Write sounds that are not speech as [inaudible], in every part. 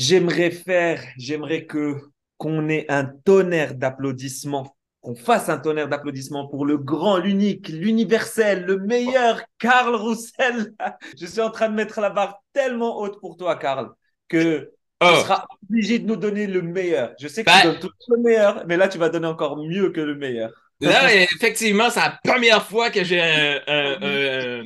J'aimerais faire, j'aimerais que qu'on ait un tonnerre d'applaudissements, qu'on fasse un tonnerre d'applaudissements pour le grand, l'unique, l'universel, le meilleur Karl Roussel. [laughs] Je suis en train de mettre la barre tellement haute pour toi, Karl, que tu Oh, seras obligé de nous donner le meilleur. Je sais que tu donnes tout le meilleur, mais là, tu vas donner encore mieux que le meilleur. Là, effectivement, c'est la première fois que j'ai un, un- un-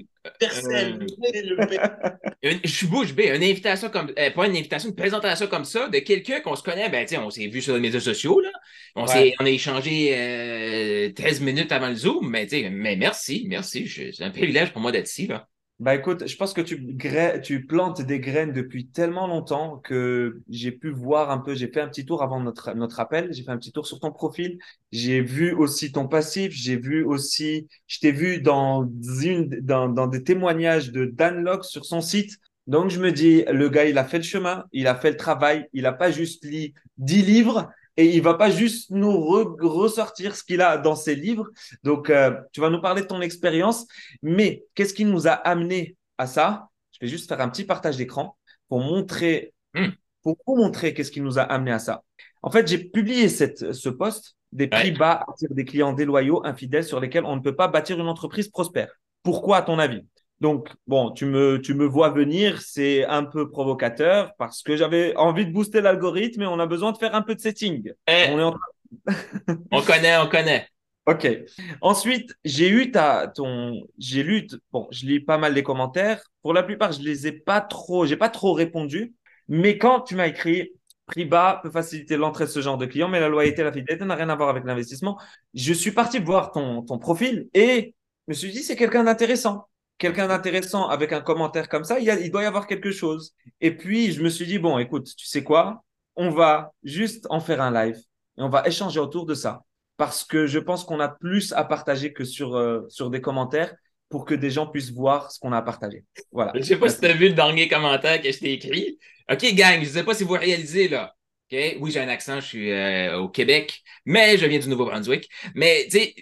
je suis bouche bée, une invitation comme, euh, pas une invitation, une présentation comme ça de quelqu'un qu'on se connaît, ben, sais, on s'est vu sur les médias sociaux, là. On, s'est- Ouais. on a échangé euh, 13 minutes avant le Zoom, mais, mais merci, merci. C'est un privilège pour moi d'être ici, là. Bah écoute, je pense que tu, tu plantes des graines depuis tellement longtemps que j'ai pu voir un peu, j'ai fait un petit tour avant notre, notre appel, j'ai fait un petit tour sur ton profil, j'ai vu aussi ton passif, j'ai vu aussi, je t'ai vu dans, une, dans, dans des témoignages de Dan Locke sur son site. Donc je me dis, le gars, il a fait le chemin, il a fait le travail, il a pas juste lu 10 livres et il va pas juste nous re- ressortir ce qu'il a dans ses livres. Donc euh, tu vas nous parler de ton expérience. Mais qu'est-ce qui nous a amené à ça? Je vais juste faire un petit partage d'écran pour montrer, Hmm. pour vous montrer qu'est-ce qui nous a amené à ça. En fait, j'ai publié cette, ce post des prix Ouais. bas attirent des clients déloyaux, infidèles, sur lesquels on ne peut pas bâtir une entreprise prospère. Pourquoi, à ton avis? Donc, bon, tu me, tu me vois venir, c'est un peu provocateur parce que j'avais envie de booster l'algorithme et on a besoin de faire un peu de setting. Eh, On est en on connaît, on connaît. [laughs] Ok. Ensuite, j'ai eu ta, ton, j'ai lu, bon, je lis pas mal les commentaires. Pour la plupart, je les ai pas trop, j'ai pas trop répondu. Mais quand tu m'as écrit, prix bas peut faciliter l'entrée de ce genre de client, mais la loyauté la fidélité n'a rien à voir avec l'investissement. Je suis parti voir ton, ton profil et je me suis dit, c'est quelqu'un d'intéressant. Quelqu'un d'intéressant avec un commentaire comme ça, il, y a- il doit y avoir quelque chose. Et puis, je me suis dit, bon, écoute, tu sais quoi? On va juste en faire un live et on va échanger autour de ça parce que je pense qu'on a plus à partager que sur, euh, sur des commentaires pour que des gens puissent voir ce qu'on a à partager. Voilà. Je sais pas si tu as vu le dernier commentaire que je t'ai écrit. OK, gang, je sais pas si vous réalisez, là. OK? Oui, j'ai un accent, je suis euh, au Québec, mais je viens du Nouveau-Brunswick. Mais, tu sais,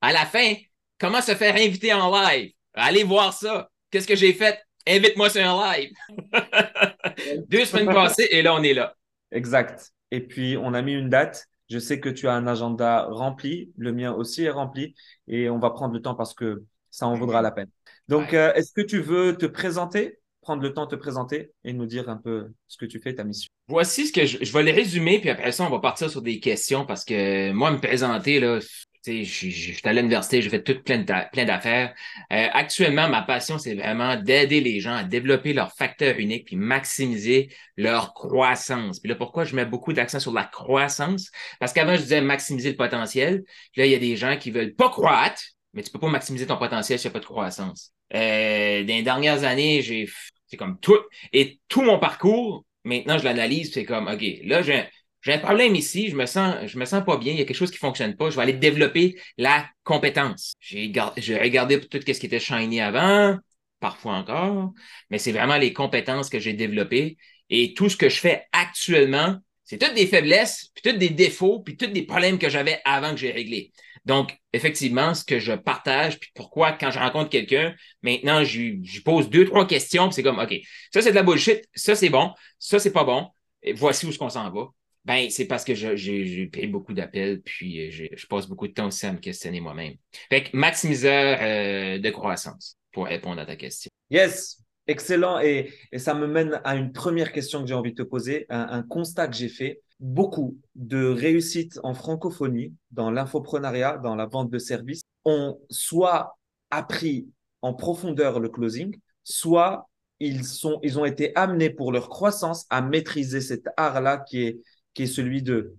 à la fin, comment se faire inviter en live? Allez voir ça. Qu'est-ce que j'ai fait? Invite-moi sur un live. [laughs] Deux semaines passées, et là, on est là. Exact. Et puis, on a mis une date. Je sais que tu as un agenda rempli. Le mien aussi est rempli. Et on va prendre le temps parce que ça en vaudra la peine. Donc, Ouais. euh, est-ce que tu veux te présenter, prendre le temps de te présenter et nous dire un peu ce que tu fais, ta mission? Voici ce que je, je vais le résumer, puis après ça, on va partir sur des questions parce que moi, me présenter, là, allé à l'université, j'ai fait tout plein d'a- plein d'affaires. Euh, actuellement, ma passion, c'est vraiment d'aider les gens à développer leur facteur unique puis maximiser leur croissance. Puis là, pourquoi je mets beaucoup d'accent sur la croissance? Parce qu'avant, je disais maximiser le potentiel. Puis là, il y a des gens qui veulent pas croître, mais tu peux pas maximiser ton potentiel s'il n'y a pas de croissance. Euh, dans les dernières années, j'ai, c'est comme tout, et tout mon parcours, maintenant, je l'analyse, c'est comme, OK, là, j'ai j'ai un problème ici, je me sens, je me sens pas bien, il y a quelque chose qui fonctionne pas, je vais aller développer la compétence. J'ai, gar- j'ai regardé tout ce qui était shiny avant, parfois encore, mais c'est vraiment les compétences que j'ai développées et tout ce que je fais actuellement, c'est toutes des faiblesses, puis toutes des défauts, puis tous des problèmes que j'avais avant que j'ai réglés. Donc, effectivement, ce que je partage, puis pourquoi, quand je rencontre quelqu'un, maintenant, je pose deux, trois questions, puis c'est comme, OK, ça, c'est de la bullshit, ça, c'est bon, ça, c'est pas bon, et voici où est-ce qu'on s'en va. Ben, c'est parce que j'ai payé beaucoup d'appels, puis euh, je passe beaucoup de temps aussi à me questionner moi-même. Fait que maximiseur euh, de croissance, pour répondre à ta question. Yes, excellent. Et, et ça me mène à une première question que j'ai envie de te poser, un, un constat que j'ai fait. Beaucoup de réussites en francophonie, dans l'infoprenariat, dans la vente de services, ont soit appris en profondeur le closing, soit ils, sont, ils ont été amenés pour leur croissance à maîtriser cet art-là qui est, qui est celui de,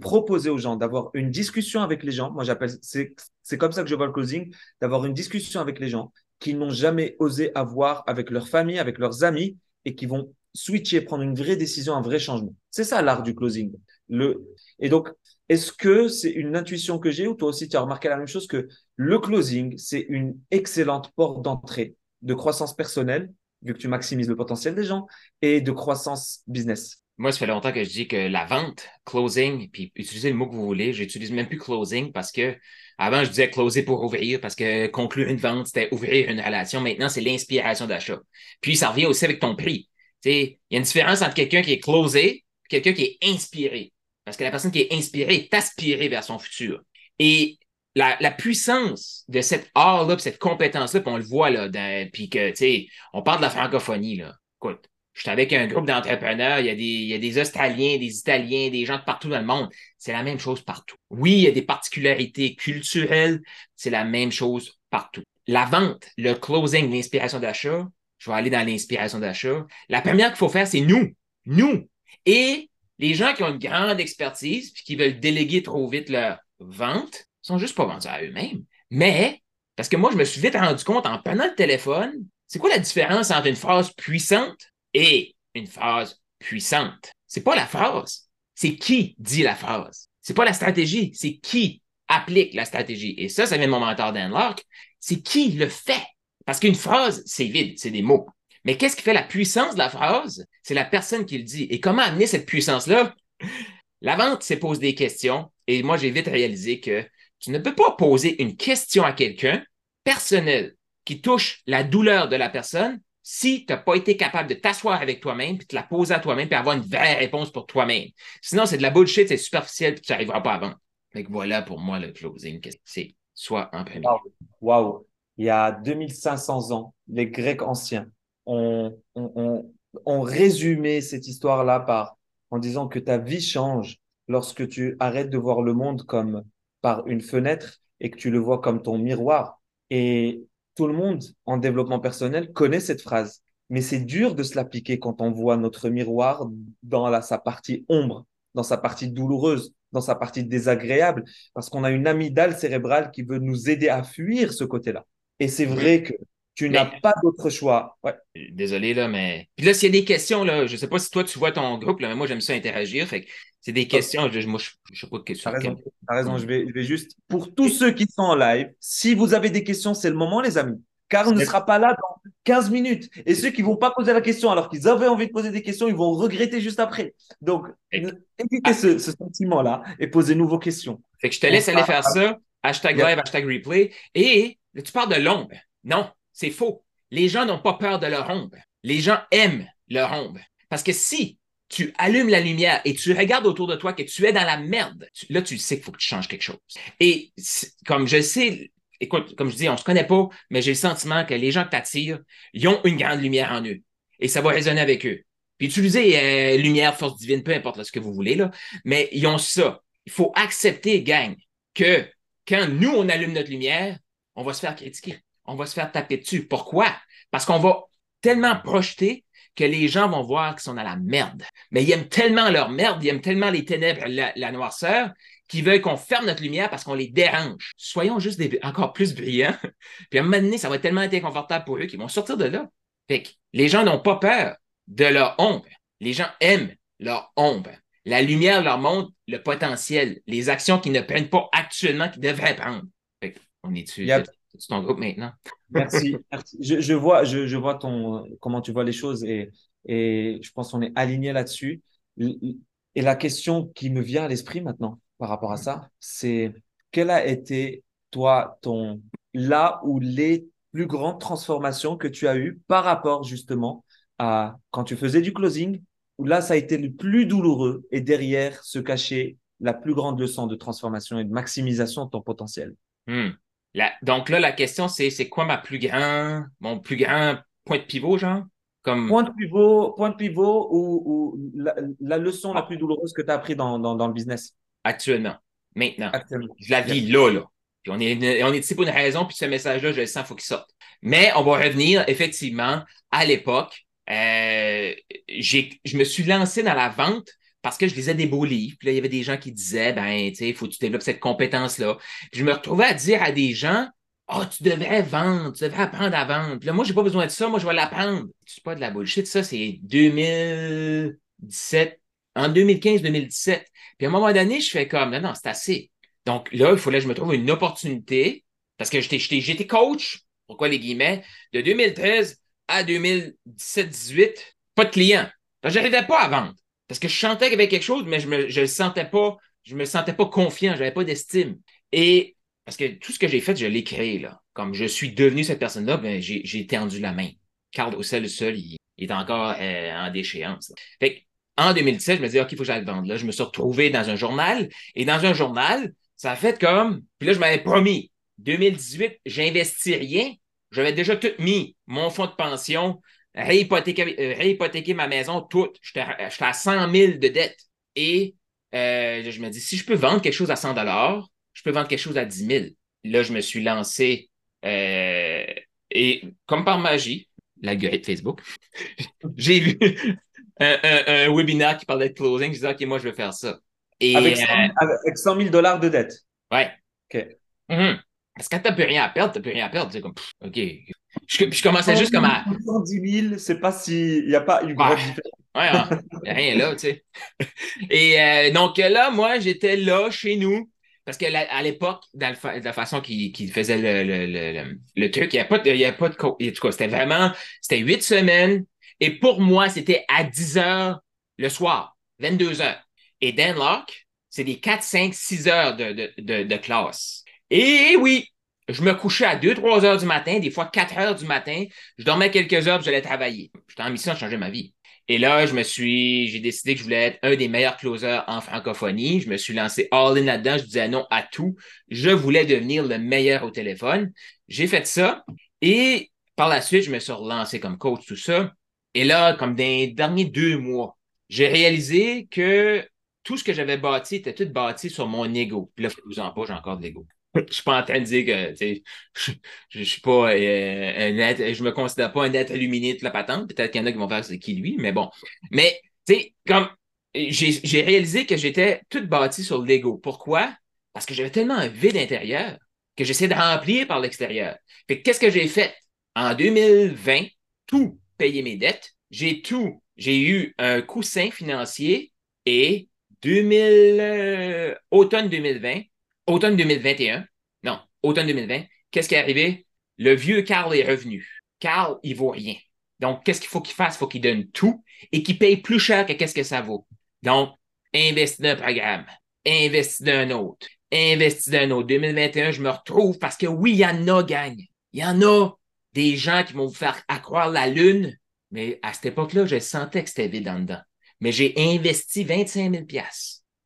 proposer aux gens, d'avoir une discussion avec les gens. Moi, j'appelle, c'est, comme ça que je vois le closing, d'avoir une discussion avec les gens qu'ils n'ont jamais osé avoir avec leur famille, avec leurs amis, et qui vont switcher, prendre une vraie décision, un vrai changement. C'est ça l'art du closing. Et donc, est-ce que c'est une intuition que j'ai ou toi aussi tu as remarqué la même chose que le closing, c'est une excellente porte d'entrée de croissance personnelle, vu que tu maximises le potentiel des gens, et de croissance business? Moi, ça fait longtemps que je dis que la vente, closing, puis utilisez le mot que vous voulez, j'utilise même plus closing parce que avant, je disais closer pour ouvrir parce que conclure une vente, c'était ouvrir une relation. Maintenant, c'est l'inspiration d'achat. Puis, ça revient aussi avec ton prix. Il y a une différence entre quelqu'un qui est closé et quelqu'un qui est inspiré. Parce que la personne qui est inspirée est aspirée vers son futur. Et la, puissance de cette art-là, cette compétence-là, on le voit, là, puis que, tu sais, on parle de la francophonie, là. Écoute, je suis avec un groupe d'entrepreneurs, il y, a des, il y a des Australiens, des Italiens, des gens de partout dans le monde. C'est la même chose partout. Oui, il y a des particularités culturelles, c'est la même chose partout. La vente, le closing, l'inspiration d'achat, je vais aller dans l'inspiration d'achat. La première qu'il faut faire, c'est nous. Nous. Et les gens qui ont une grande expertise puis qui veulent déléguer trop vite leur vente sont juste pas vendus à eux-mêmes. Mais, parce que moi, je me suis vite rendu compte en prenant le téléphone, c'est quoi la différence entre une phrase puissante et une phrase puissante? C'est pas la phrase, c'est qui dit la phrase. C'est pas la stratégie, c'est qui applique la stratégie. Et ça, ça vient de mon mentor Dan Locke. C'est qui le fait. Parce qu'une phrase, c'est vide, c'est des mots. Mais qu'est-ce qui fait la puissance de la phrase? C'est la personne qui le dit. Et comment amener cette puissance-là? La vente, c'est poser des questions. Et moi, j'ai vite réalisé que tu ne peux pas poser une question à quelqu'un personnelle qui touche la douleur de la personne si tu n'as pas été capable de t'asseoir avec toi-même, puis de la poser à toi-même, puis avoir une vraie réponse pour toi-même. Sinon, c'est de la bullshit, c'est superficiel, puis tu n'arriveras pas vendre. Donc voilà pour moi le closing. C'est soit en premier. Waouh! Il y a 2500 ans, les Grecs anciens ont, ont, résumé cette histoire-là par en disant que ta vie change lorsque tu arrêtes de voir le monde comme par une fenêtre et que tu le vois comme ton miroir. Et tout le monde en développement personnel connaît cette phrase. Mais c'est dur de se l'appliquer quand on voit notre miroir dans la, sa partie ombre, dans sa partie douloureuse, dans sa partie désagréable, parce qu'on a une amygdale cérébrale qui veut nous aider à fuir ce côté-là. Et c'est vrai que tu n'as pas d'autre choix. Ouais. Désolé, là, mais. Puis là, s'il y a des questions, là, je ne sais pas si toi, tu vois ton groupe, là, mais moi, j'aime ça interagir. Fait que c'est des questions. Je, moi, je ne sais pas de questions. Tu raison, as raison. Je, vais, je vais juste. Pour tous ceux qui sont en live, si vous avez des questions, c'est le moment, les amis. Car on ne sera pas là dans 15 minutes. Et ceux qui ne vont pas poser la question alors qu'ils avaient envie de poser des questions, ils vont regretter juste après. Donc, évitez ce, ce sentiment-là et posez-nous vos questions. Fait que je te laisse aller faire ça. Hashtag live, hashtag replay. Et tu parles de l'ombre. Non, c'est faux. Les gens n'ont pas peur de leur ombre. Les gens aiment leur ombre. Parce que si tu allumes la lumière et tu regardes autour de toi que tu es dans la merde, là, tu sais qu'il faut que tu changes quelque chose. Et comme je sais, écoute, comme je dis, on se connaît pas, mais j'ai le sentiment que les gens que t'attirent, ils ont une grande lumière en eux. Et ça va résonner avec eux. Puis utilisez euh, lumière, force divine, peu importe ce que vous voulez, là, mais ils ont ça. Il faut accepter, gang, que quand nous, on allume notre lumière, on va se faire critiquer on va se faire taper dessus. Pourquoi? Parce qu'on va tellement projeter que les gens vont voir qu'ils sont dans la merde. Mais ils aiment tellement leur merde, ils aiment tellement les ténèbres, la, noirceur, qu'ils veulent qu'on ferme notre lumière parce qu'on les dérange. Soyons juste encore plus brillants. [laughs] Puis à un moment donné, ça va être tellement inconfortable pour eux qu'ils vont sortir de là. Fait que les gens n'ont pas peur de leur ombre. Les gens aiment leur ombre. La lumière leur montre le potentiel, les actions qu'ils ne prennent pas actuellement, qu'ils devraient prendre. Fait on est dessus. C'est ton groupe maintenant. Merci. Je, vois, je, vois ton, comment tu vois les choses et, et je pense qu'on est aligné là-dessus. Et la question qui me vient à l'esprit maintenant par rapport à ça, c'est quelle a été, toi, ton, là où les plus grandes transformations que tu as eues par rapport justement à quand tu faisais du closing, où là, ça a été le plus douloureux et derrière se cachait la plus grande leçon de transformation et de maximisation de ton potentiel? Donc là, la question, c'est c'est quoi ma plus grand, mon plus grand point de pivot, genre? Comme... Point de pivot, point de pivot ou, la, leçon la plus douloureuse que tu as appris dans, dans, le business? Actuellement. Maintenant. Actuellement. Je la vis là, là. Puis on est, on est ici pour une raison, puis ce message-là, je le sens, il faut qu'il sorte. Mais on va revenir, effectivement, à l'époque. Euh, je me suis lancé dans la vente parce que je lisais des beaux livres. Puis là, il y avait des gens qui disaient, ben, tu sais, il faut que tu développes cette compétence-là. Puis je me retrouvais à dire à des gens, oh, tu devrais vendre, tu devrais apprendre à vendre. Puis là, moi, j'ai pas besoin de ça, moi, je vais l'apprendre. C'est pas de la bullshit, ça, c'est 2017, en 2015-2017. Puis à un moment donné, je fais comme, non, non, c'est assez. Donc là, il fallait que je me trouve une opportunité parce que j'étais coach, pourquoi les guillemets, de 2013 à 2017-18, pas de clients. Donc, j'arrivais pas à vendre. Parce que je chantais qu'il y avait quelque chose, mais je je sentais pas, je me sentais pas confiant, j'avais pas d'estime. Et parce que tout ce que j'ai fait, je l'ai créé, là. Comme je suis devenu cette personne-là, ben, j'ai tendu la main. Carl Ossel, le seul, il, est encore euh, en déchéance. Fait en 2017, je me dis, OK, il faut que j'aille vendre. Là, je me suis retrouvé dans un journal. Et dans un journal, ça a fait comme. Puis là, je m'avais promis, 2018, j'investis rien. J'avais déjà tout mis, mon fonds de pension, réhypothéquer, euh, ma maison, tout. J'étais à 100 000 de dettes. Et euh, je me dis, si je peux vendre quelque chose à 100 je peux vendre quelque chose à 10 000. Là, je me suis lancé euh, et comme par magie, l'algorithme Facebook, [laughs] j'ai vu un, webinaire qui parlait de closing. Je disais, OK, moi, je vais faire ça. Et, avec, 100, 000 dollars de dette. Ouais. OK. Mm-hmm. Parce que quand tu n'as plus rien à perdre, tu n'as plus rien à perdre. C'est comme, OK. Je, je commençais juste comme à. 110 000, c'est pas si. Il n'y a pas une grosse différence. Ouais, il n'y a rien là, tu sais. Et euh, donc là, moi, j'étais là chez nous. Parce qu'à l'époque, de la façon qu'il faisait le, truc, il n'y a pas de, il y a pas de, en tout cas, c'était vraiment, c'était huit semaines. Et pour moi, c'était à 10 heures le soir, 22 heures. Et Dan Locke, c'est des 4, 5, 6 heures de, de, de classe. Et oui, je me couchais à 2-3 heures du matin, des fois 4 heures du matin. Je dormais quelques heures, puis j'allais travailler. J'étais en mission de changer ma vie. Et là, je me suis, j'ai décidé que je voulais être un des meilleurs closers en francophonie. Je me suis lancé all-in là-dedans. Je disais non à tout. Je voulais devenir le meilleur au téléphone. J'ai fait ça. Et par la suite, je me suis relancé comme coach, tout ça. Et là, comme dans les derniers deux mois, j'ai réalisé que tout ce que j'avais bâti était tout bâti sur mon ego. Puis là, vous en pas, j'ai encore de l'ego je suis pas en train de dire que je, je, suis pas euh, un je me considère pas un être illuminé de la patente. Peut-être qu'il y en a qui vont faire c'est qui lui, mais bon. Mais tu sais, comme j'ai réalisé que j'étais tout bâti sur l'ego. Pourquoi? Parce que j'avais tellement un vide intérieur que j'essaie de remplir par l'extérieur. Fait qu'est-ce que j'ai fait? En 2020, tout payer mes dettes. J'ai tout. J'ai eu un coussin financier et 2000, euh, automne 2020, automne 2021, non, automne 2020, qu'est-ce qui est arrivé? Le vieux Carl est revenu. Carl, il vaut rien. Donc, qu'est-ce qu'il faut qu'il fasse? Il faut qu'il donne tout et qu'il paye plus cher que qu'est-ce que ça vaut. Donc, investis dans un programme, investis dans un autre, investis dans un autre. 2021, je me retrouve parce que oui, il y en a, gagne. Il y en a des gens qui vont vous faire accroire la lune, mais à cette époque-là, je sentais que c'était vide en dedans. Mais j'ai investi 25 000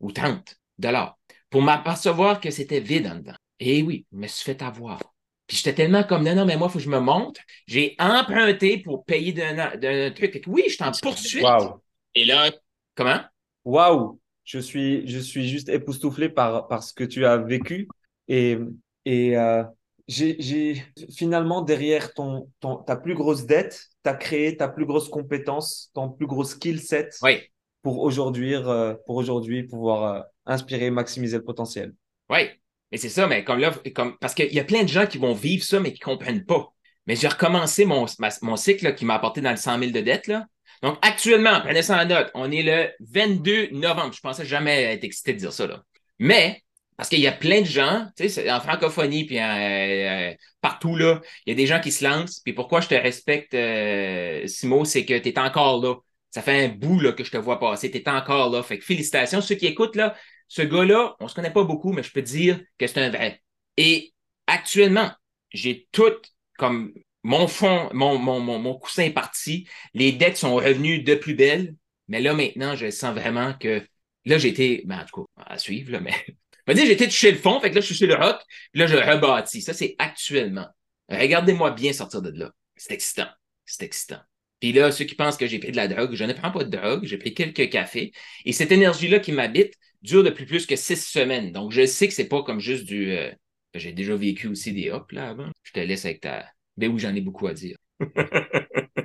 ou 30 dollars pour m'apercevoir que c'était vide en dedans. Et oui, je me suis fait avoir. Puis j'étais tellement comme, non, non, mais moi, il faut que je me montre. J'ai emprunté pour payer d'un truc. Oui, je suis en poursuite. Wow. Et là, comment? Waouh! Je suis, je suis juste époustouflé par, par ce que tu as vécu. Et, et euh, j'ai finalement, derrière ton, ton, ta plus grosse dette, tu as créé ta plus grosse compétence, ton plus gros skill set oui. pour aujourd'hui euh, pour aujourd'hui pouvoir euh, inspirer, maximiser le potentiel. Oui, mais c'est ça, mais comme là, comme, parce qu'il y a plein de gens qui vont vivre ça, mais qui ne comprennent pas. Mais j'ai recommencé mon, mon cycle qui m'a apporté dans le 100 000 de dettes. Là. Donc, actuellement, prenez ça en note, on est le 22 novembre. Je pensais jamais être excité de dire ça. Là. Mais, parce qu'il y a plein de gens, tu sais, en francophonie, puis euh, partout, là, il y a des gens qui se lancent. Puis pourquoi je te respecte, euh, Simo, c'est que tu es encore là. Ça fait un bout là, que je te vois passer. Tu es encore là. Fait que félicitations. Ceux qui écoutent, là, ce gars-là, on ne se connaît pas beaucoup, mais je peux dire que c'est un vrai. Et actuellement, j'ai tout comme mon fond, mon, mon, mon, coussin est parti. Les dettes sont revenues de plus belle. Mais là, maintenant, je sens vraiment que là, j'ai été, ben, en tout cas, à suivre, là, mais. [laughs] Je dire, j'ai été touché le fond, fait que là, je suis sur le rock, puis là, je rebâtis. Ça, c'est actuellement. Regardez-moi bien sortir de là. C'est excitant. C'est excitant. Puis là, ceux qui pensent que j'ai pris de la drogue, je ne prends pas de drogue, j'ai pris quelques cafés. Et cette énergie-là qui m'habite dure depuis plus que six semaines. Donc, je sais que c'est pas comme juste du. Euh, j'ai déjà vécu aussi des hops là avant. Je te laisse avec ta. Ben oui, j'en ai beaucoup à dire. [laughs]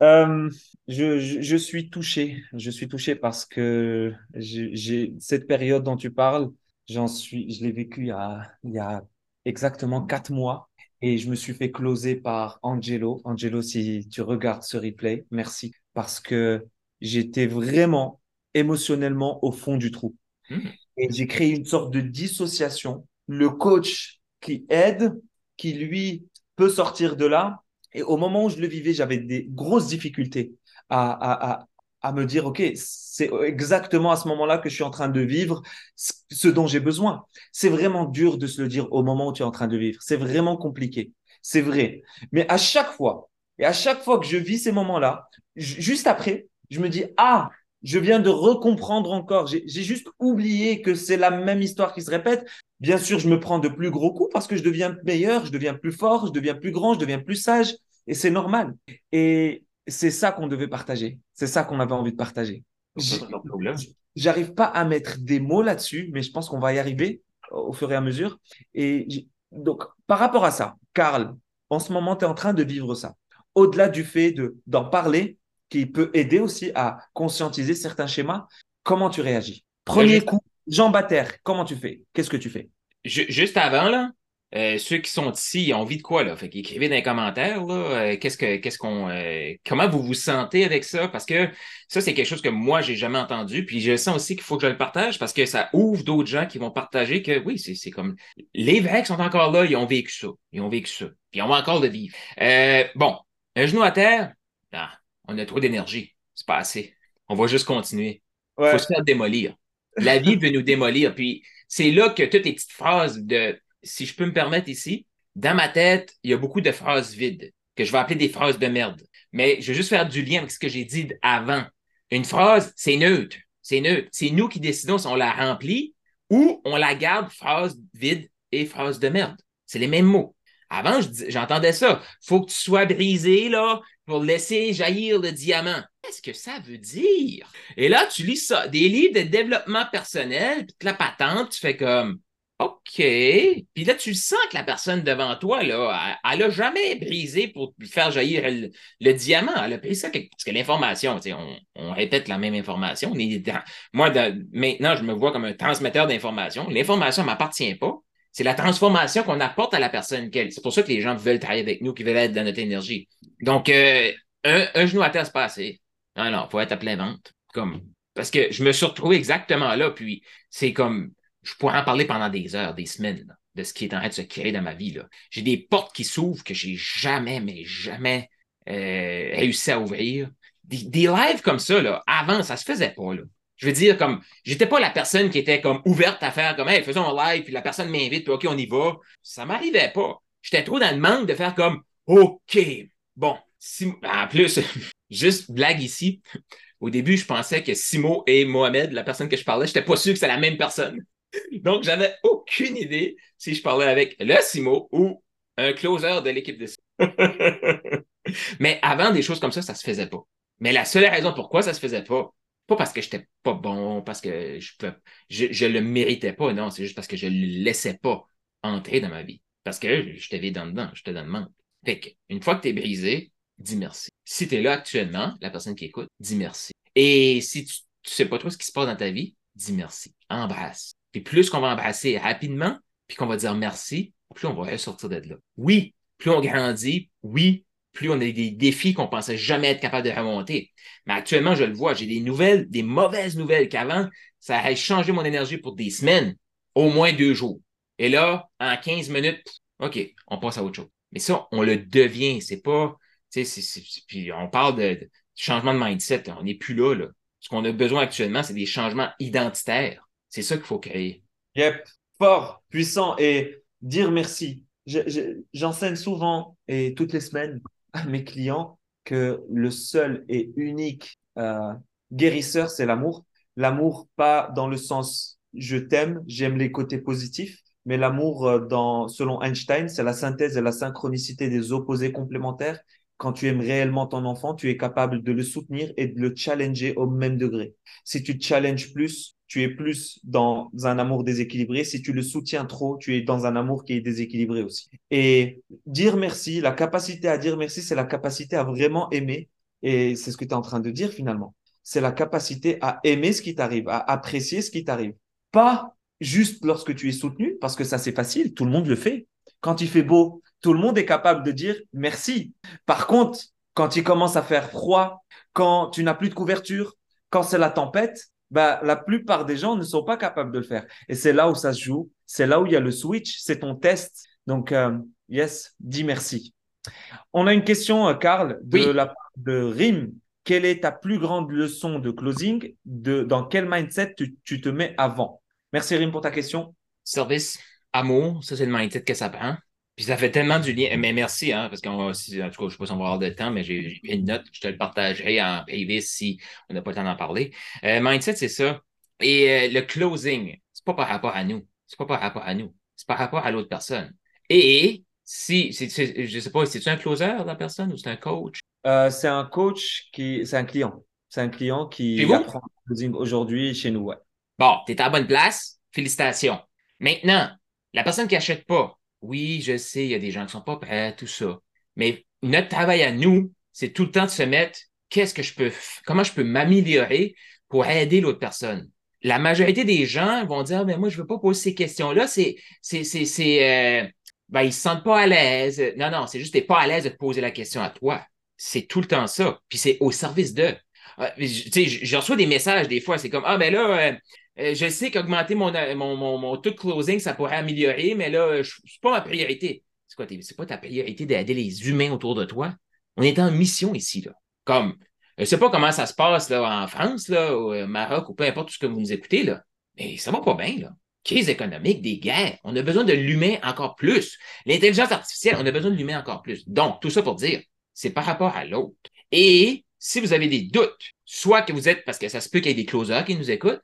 Euh, je, je, suis touché. Je suis touché parce que j'ai cette période dont tu parles, j'en suis, je l'ai vécu il y, a, il y a exactement quatre mois. Et je me suis fait closer par Angelo. Angelo, si tu regardes ce replay, merci. Parce que j'étais vraiment émotionnellement au fond du trou. Hmm. Et j'ai créé une sorte de dissociation. Le coach qui aide, qui lui peut sortir de là. Et au moment où je le vivais, j'avais des grosses difficultés à, à, à, à me dire, OK, c'est exactement à ce moment-là que je suis en train de vivre ce dont j'ai besoin. C'est vraiment dur de se le dire au moment où tu es en train de vivre. C'est vraiment compliqué. C'est vrai. Mais à chaque fois Et à chaque fois que je vis ces moments-là, juste après, je me dis, ah, je viens de recomprendre encore. J'ai juste oublié que c'est la même histoire qui se répète. Bien sûr, je me prends de plus gros coups parce que je deviens meilleur, je deviens plus fort, je deviens plus grand, je deviens plus sage. Et c'est normal. Et c'est ça qu'on devait partager. C'est ça qu'on avait envie de partager. J'arrive pas à mettre des mots là-dessus, mais je pense qu'on va y arriver au fur et à mesure. Et donc, par rapport à ça, Karl, en ce moment, tu es en train de vivre ça. Au-delà du fait d'en parler, qui peut aider aussi à conscientiser certains schémas, comment tu réagis? Premier coup, Jean Baptiste, comment tu fais? Qu'est-ce que tu fais? Juste avant, là, euh, ceux qui sont ici, ils ont envie de quoi, là? Fait écrivez dans les commentaires, là, euh, qu'est-ce que, qu'est-ce qu'on, euh, comment vous vous sentez avec ça? Parce que ça, c'est quelque chose que moi, j'ai jamais entendu. Puis je sens aussi qu'il faut que je le partage parce que ça ouvre d'autres gens qui vont partager que oui, c'est, c'est comme, les vrais sont encore là, ils ont vécu ça. Ils ont vécu ça. Puis on va encore le vivre. bon, un genou à terre, ah, on a trop d'énergie. C'est pas assez. On va juste continuer. Il faut se faire démolir. La vie veut nous démolir. Puis c'est là que toutes les petites phrases de si je peux me permettre ici, dans ma tête, il y a beaucoup de phrases vides que je vais appeler des phrases de merde. Mais je vais juste faire du lien avec ce que j'ai dit avant. Une phrase, c'est neutre. C'est neutre. C'est nous qui décidons si on la remplit ou on la garde phrase vide et phrase de merde. C'est les mêmes mots. Avant, j'entendais ça. Faut que tu sois brisé, là, pour laisser jaillir le diamant. Qu'est-ce que ça veut dire? Et là, tu lis ça, des livres de développement personnel, puis la patente, tu fais comme, OK. Puis là, tu sens que la personne devant toi, là, elle n'a jamais brisé pour faire jaillir le, diamant. Elle a pris ça parce que l'information, on, on répète la même information. moi, maintenant, je me vois comme un transmetteur d'information. L'information ne m'appartient pas. C'est la transformation qu'on apporte à la personne. C'est pour ça que les gens veulent travailler avec nous, qui veulent être dans notre énergie. Donc, euh, un, genou à terre, c'est pas assez. Non, non, il faut être à plein vente. Comme, parce que je me suis retrouvé exactement là. Puis, c'est comme, je pourrais en parler pendant des heures, des semaines, de ce qui est en train de se créer dans ma vie. J'ai des portes qui s'ouvrent que j'ai jamais, mais jamais euh, réussi à ouvrir. Des, lives comme ça, là, avant, ça se faisait pas. Je veux dire, comme, j'étais pas la personne qui était comme ouverte à faire comme, hey, faisons un live, puis la personne m'invite, puis OK, on y va. Ça m'arrivait pas. J'étais trop dans le manque de faire comme, OK, bon. En plus, [laughs] juste blague ici. Au début, je pensais que Simo et Mohamed, la personne que je parlais, j'étais pas sûr que c'était la même personne. Donc, j'avais aucune idée si je parlais avec le Simo ou un closer de l'équipe de [laughs] Mais avant, des choses comme ça, ça se faisait pas. Mais la seule raison pourquoi ça se faisait pas, pas parce que j'étais pas bon, parce que je, peux, je, le méritais pas, non, c'est juste parce que je le laissais pas entrer dans ma vie. Parce que je t'avais dans dedans, je te donne demande. Fait que, une fois que tu es brisé, dis merci. Si tu es là actuellement, la personne qui écoute, dis merci. Et si tu, tu sais pas trop ce qui se passe dans ta vie, dis merci. Embrasse. Puis plus qu'on va embrasser rapidement, puis qu'on va dire merci, plus on va sortir de là. Oui, plus on grandit, oui, plus on a des défis qu'on pensait jamais être capable de remonter. Mais actuellement, je le vois, j'ai des nouvelles, des mauvaises nouvelles qu'avant, ça a changé mon énergie pour des semaines, au moins deux jours. Et là, en 15 minutes, OK, on passe à autre chose. Mais ça, on le devient. C'est pas. puis on parle de, changement de mindset. On n'est plus là. Ce qu'on a besoin actuellement, c'est des changements identitaires. C'est ça qu'il faut créer. Yep, fort, puissant et dire merci. J'enseigne souvent et toutes les semaines à mes clients que le seul et unique euh, guérisseur, c'est l'amour. L'amour, pas dans le sens je t'aime, j'aime les côtés positifs, mais l'amour, euh, selon Einstein, c'est la synthèse et la synchronicité des opposés complémentaires quand tu aimes réellement ton enfant, tu es capable de le soutenir et de le challenger au même degré. Si tu te challenges plus, tu es plus dans un amour déséquilibré. Si tu le soutiens trop, tu es dans un amour qui est déséquilibré aussi. Et dire merci, la capacité à dire merci, c'est la capacité à vraiment aimer. Et c'est ce que tu es en train de dire finalement. C'est la capacité à aimer ce qui t'arrive, à apprécier ce qui t'arrive. Pas juste lorsque tu es soutenu, parce que ça c'est facile, tout le monde le fait. Quand il fait beau, tout le monde est capable de dire merci. Par contre, quand il commence à faire froid, quand tu n'as plus de couverture, quand c'est la tempête, bah, la plupart des gens ne sont pas capables de le faire. Et c'est là où ça se joue. C'est là où il y a le switch. C'est ton test. Donc, euh, yes, dis merci. On a une question, euh, de la part de Rim. Quelle est ta plus grande leçon de closing? De, Dans quel mindset tu, te mets avant? Merci, Rim, pour ta question. Service, amour, ça, c'est le mindset que ça prend. Puis ça fait tellement du lien. Mais merci, hein, parce qu'en tout cas, je ne sais pas si on va avoir de temps, mais j'ai une note. Je te le partagerai en privé si on n'a pas le temps d'en parler. Euh, mindset, c'est ça. Et euh, le closing, c'est pas par rapport à nous. C'est pas par rapport à nous. C'est par rapport à l'autre personne. Et si, je je sais pas, c'est-tu un closer, la personne, ou c'est un coach? Euh, c'est un coach qui, c'est un client. C'est un client qui apprend le closing aujourd'hui chez nous, ouais. Bon, tu es à la bonne place. Félicitations. Maintenant, la personne qui achète pas, oui, je sais, il y a des gens qui sont pas prêts, tout ça. Mais notre travail à nous, c'est tout le temps de se mettre qu'est-ce que je peux, comment je peux m'améliorer pour aider l'autre personne? La majorité des gens vont dire, mais moi, je veux pas poser ces questions-là. C'est, c'est, c'est, c'est, euh, ben, ils se sentent pas à l'aise. Non, non, c'est juste, t'es pas à l'aise de te poser la question à toi. C'est tout le temps ça. Puis c'est au service d'eux. Euh, tu sais, je reçois des messages des fois, c'est comme, ah, ben là, euh, euh, je sais qu'augmenter mon, mon, mon, mon, taux de closing, ça pourrait améliorer, mais là, ce n'est pas ma priorité. C'est quoi, c'est pas ta priorité d'aider les humains autour de toi? On est en mission ici, là. Comme, je sais pas comment ça se passe là, en France, là, au Maroc, ou peu importe ce que vous nous écoutez, là. Mais ça va pas bien, là. Crise économique, des guerres. On a besoin de l'humain encore plus. L'intelligence artificielle, on a besoin de l'humain encore plus. Donc, tout ça pour dire, c'est par rapport à l'autre. Et si vous avez des doutes, soit que vous êtes, parce que ça se peut qu'il y ait des closers qui nous écoutent,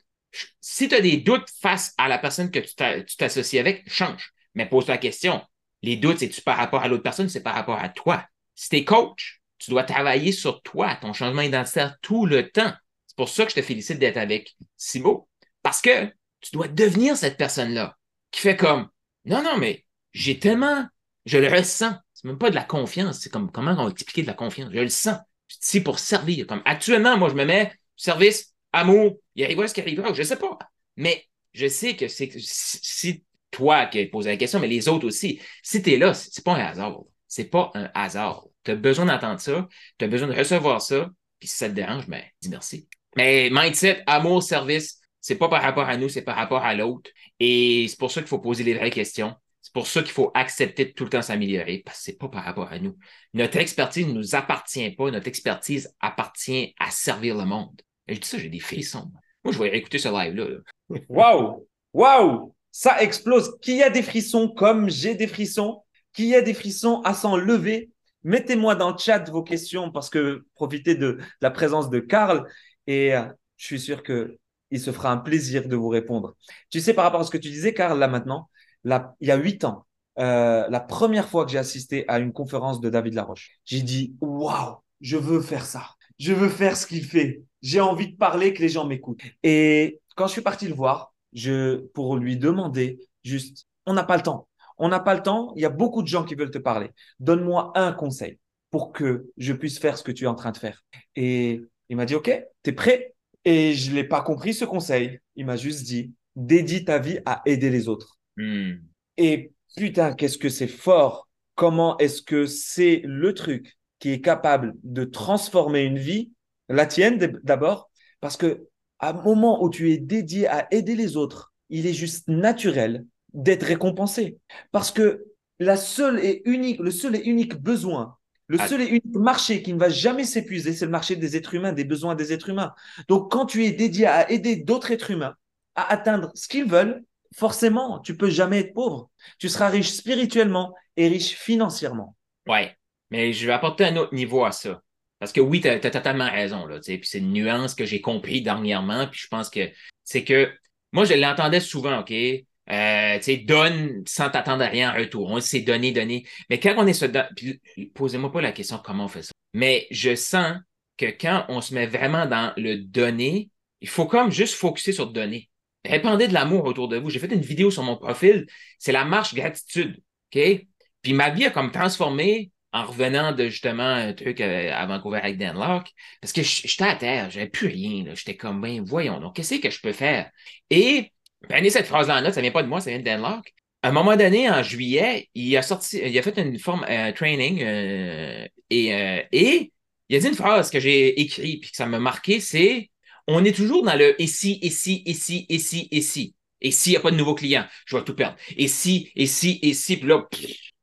si tu as des doutes face à la personne que tu t'associes avec, change. Mais pose-toi la question. Les doutes, c'est-tu par rapport à l'autre personne, c'est par rapport à toi. Si tu es coach, tu dois travailler sur toi, ton changement identitaire tout le temps. C'est pour ça que je te félicite d'être avec Simo. Parce que tu dois devenir cette personne-là qui fait comme Non, non, mais j'ai tellement, je le ressens. C'est même pas de la confiance. C'est comme comment on va expliquer de la confiance? Je le sens. Je suis pour servir. Comme actuellement, moi, je me mets service amour, il arrivera ce qui arrivera, je ne sais pas. Mais je sais que c'est si toi qui as posé la question, mais les autres aussi, si tu es là, c'est pas un hasard. C'est pas un hasard. Tu as besoin d'entendre ça, tu as besoin de recevoir ça, puis si ça te dérange, ben, dis merci. Mais mindset, amour, service, c'est pas par rapport à nous, c'est par rapport à l'autre. Et c'est pour ça qu'il faut poser les vraies questions. C'est pour ça qu'il faut accepter de tout le temps s'améliorer, parce que c'est pas par rapport à nous. Notre expertise ne nous appartient pas, notre expertise appartient à servir le monde. Je dis ça, j'ai des frissons. Moi, je vais écouter ce live-là. [laughs] Waouh! Waouh! Ça explose. Qui a des frissons comme j'ai des frissons? Qui a des frissons à s'en lever? Mettez-moi dans le chat vos questions parce que profitez de la présence de Karl et euh, je suis sûr que il se fera un plaisir de vous répondre. Tu sais, par rapport à ce que tu disais, Karl, là maintenant, il y a huit ans, euh, la première fois que j'ai assisté à une conférence de David Laroche, j'ai dit waouh, je veux faire ça. Je veux faire ce qu'il fait j'ai envie de parler, que les gens m'écoutent. Et quand je suis parti le voir, je, pour lui demander juste, on n'a pas le temps. On n'a pas le temps. Il y a beaucoup de gens qui veulent te parler. Donne-moi un conseil pour que je puisse faire ce que tu es en train de faire. Et il m'a dit, OK, tu es prêt? Et je l'ai pas compris ce conseil. Il m'a juste dit, dédie ta vie à aider les autres. Hmm. Et putain, qu'est-ce que c'est fort. Comment est-ce que c'est le truc qui est capable de transformer une vie la tienne d'abord, parce que à un moment où tu es dédié à aider les autres, il est juste naturel d'être récompensé. Parce que la seule et unique, le seul et unique besoin, le ah. seul et unique marché qui ne va jamais s'épuiser, c'est le marché des êtres humains, des besoins des êtres humains. Donc, quand tu es dédié à aider d'autres êtres humains à atteindre ce qu'ils veulent, forcément, tu peux jamais être pauvre. Tu seras riche spirituellement et riche financièrement. Ouais, mais je vais apporter un autre niveau à ça. Parce que oui, tu as, totalement raison. Là, puis c'est une nuance que j'ai compris [laughs] dernièrement. Puis je pense que c'est que moi, je l'entendais souvent, OK? Euh, donne sans t'attendre à rien en retour. On sait donner, donner. Mais quand on est puis posez-moi pas la question comment on fait ça. Mais je sens que quand on se met vraiment dans le donner, il faut comme juste focuser sur donner. Répandez de l'amour autour de vous. J'ai fait une vidéo sur mon profil, c'est la marche gratitude. OK? Puis ma vie a comme transformé en revenant de justement un truc euh, à Vancouver avec Dan Locke, parce que j'étais à terre, j'avais plus rien. J'étais comme, ben, voyons, donc, qu'est-ce que je peux faire? Et prenez cette phrase-là en note, ça vient pas de moi, ça vient de Dan Locke. À un moment donné, en juillet, il a sorti, il a fait une forme un training euh, et, euh, et il a dit une phrase que j'ai écrite puis que ça m'a marqué, c'est on est toujours dans le et si, et si, et si, et si, s'il n'y a pas de nouveaux clients, je vais tout perdre. Et si, et si, puis là,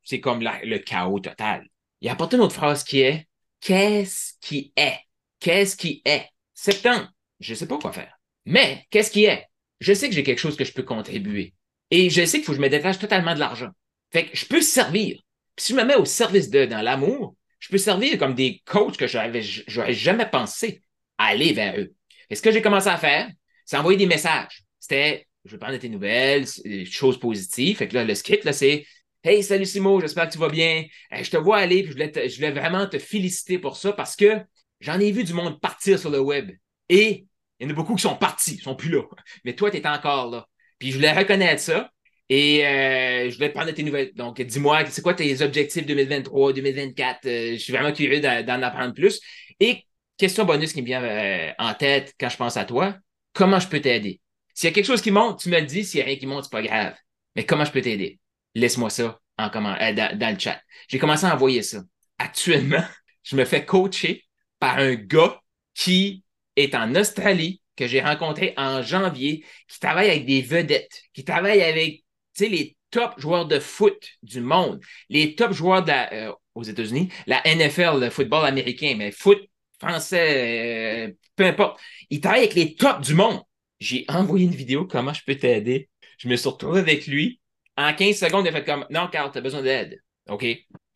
c'est comme le chaos total il apporte une autre phrase qui est Qu'est-ce qui est? Qu'est-ce qui est? Septembre, je ne sais pas quoi faire. Mais qu'est-ce qui est? Je sais que j'ai quelque chose que je peux contribuer. Et je sais qu'il faut que je me détache totalement de l'argent. Fait que je peux servir. Puis si je me mets au service de, dans l'amour, je peux servir comme des coachs que j'aurais jamais pensé aller vers eux. Et ce que j'ai commencé à faire, c'est envoyer des messages. C'était, je veux prendre tes nouvelles, choses positives. Fait que là, le script, là, c'est Hey, salut Simo, j'espère que tu vas bien. je te vois aller, puis je voulais, je voulais vraiment te féliciter pour ça parce que j'en ai vu du monde partir sur le web. Et il y en a beaucoup qui sont partis, qui sont plus là. Mais toi, tu es encore là. Puis je voulais reconnaître ça. Et euh, je voulais te prendre tes nouvelles. Donc, dis-moi, c'est quoi tes objectifs 2023, 2024? Euh, je suis vraiment curieux d'en apprendre plus. Et question bonus qui me vient euh, en tête quand je pense à toi, comment je peux t'aider? S'il y a quelque chose qui monte, tu me le dis. S'il n'y a rien qui monte, c'est pas grave. Mais comment je peux t'aider? Laisse-moi ça dans, dans le chat. J'ai commencé à envoyer ça. Actuellement, [laughs] je me fais coacher par un gars qui est en Australie, que j'ai rencontré en janvier, qui travaille avec des vedettes, qui travaille avec les top joueurs de foot du monde, les top joueurs euh, aux États-Unis, la NFL, le football américain, mais foot français, euh, peu importe. Il travaille avec les tops du monde. J'ai envoyé une vidéo, comment je peux t'aider? Je me suis retrouvé avec lui. En 15 secondes, il a fait comme Non, Carl, tu as besoin d'aide. OK?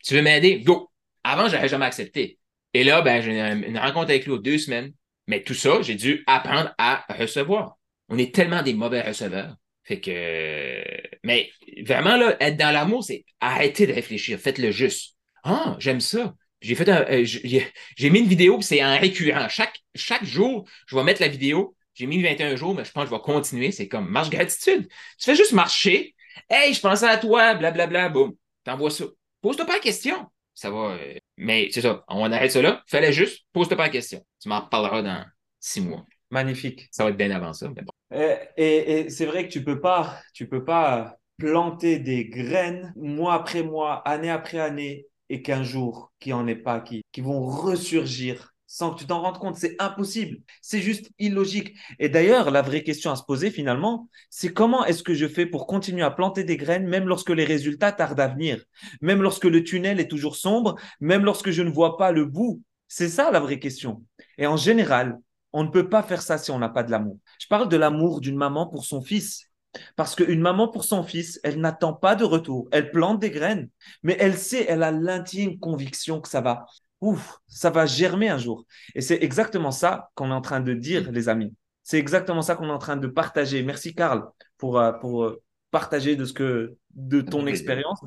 Tu veux m'aider? Go! Avant, je n'aurais jamais accepté. Et là, ben, j'ai une rencontre avec lui aux deux semaines. Mais tout ça, j'ai dû apprendre à recevoir. On est tellement des mauvais receveurs. Fait que, mais vraiment, là, être dans l'amour, c'est arrêter de réfléchir. Faites-le juste. Ah, j'aime ça. J'ai fait un, euh, j'ai mis une vidéo, c'est en récurrent. Chaque, chaque jour, je vais mettre la vidéo. J'ai mis 21 jours, mais je pense que je vais continuer. C'est comme marche gratitude. Tu fais juste marcher. Hey, je pensais à toi, blablabla, boum. T'envoies ça. Pose-toi pas la question ça va. Euh, mais c'est ça, on arrête ça là. Fallait juste, pose-toi pas la question. Tu m'en reparleras dans six mois. Magnifique. Ça va être bien avant ça. Euh, et, c'est vrai que tu peux pas, tu peux pas planter des graines mois après mois, année après année, et qu'un jour, qui en est pas, qui, qui vont ressurgir sans que tu t'en rendes compte. C'est impossible. C'est juste illogique. Et d'ailleurs, la vraie question à se poser finalement, c'est comment est-ce que je fais pour continuer à planter des graines même lorsque les résultats tardent à venir, même lorsque le tunnel est toujours sombre, même lorsque je ne vois pas le bout? C'est ça la vraie question. Et en général, on ne peut pas faire ça si on n'a pas de l'amour. Je parle de l'amour d'une maman pour son fils. Parce qu'une maman pour son fils, elle n'attend pas de retour. Elle plante des graines, mais elle sait, elle a l'intime conviction que ça va ouf, ça va germer un jour. Et c'est exactement ça qu'on est en train de dire, les amis. C'est exactement ça qu'on est en train de partager. Merci, Karl, pour, euh, pour euh, partager de, ce que, de ton expérience,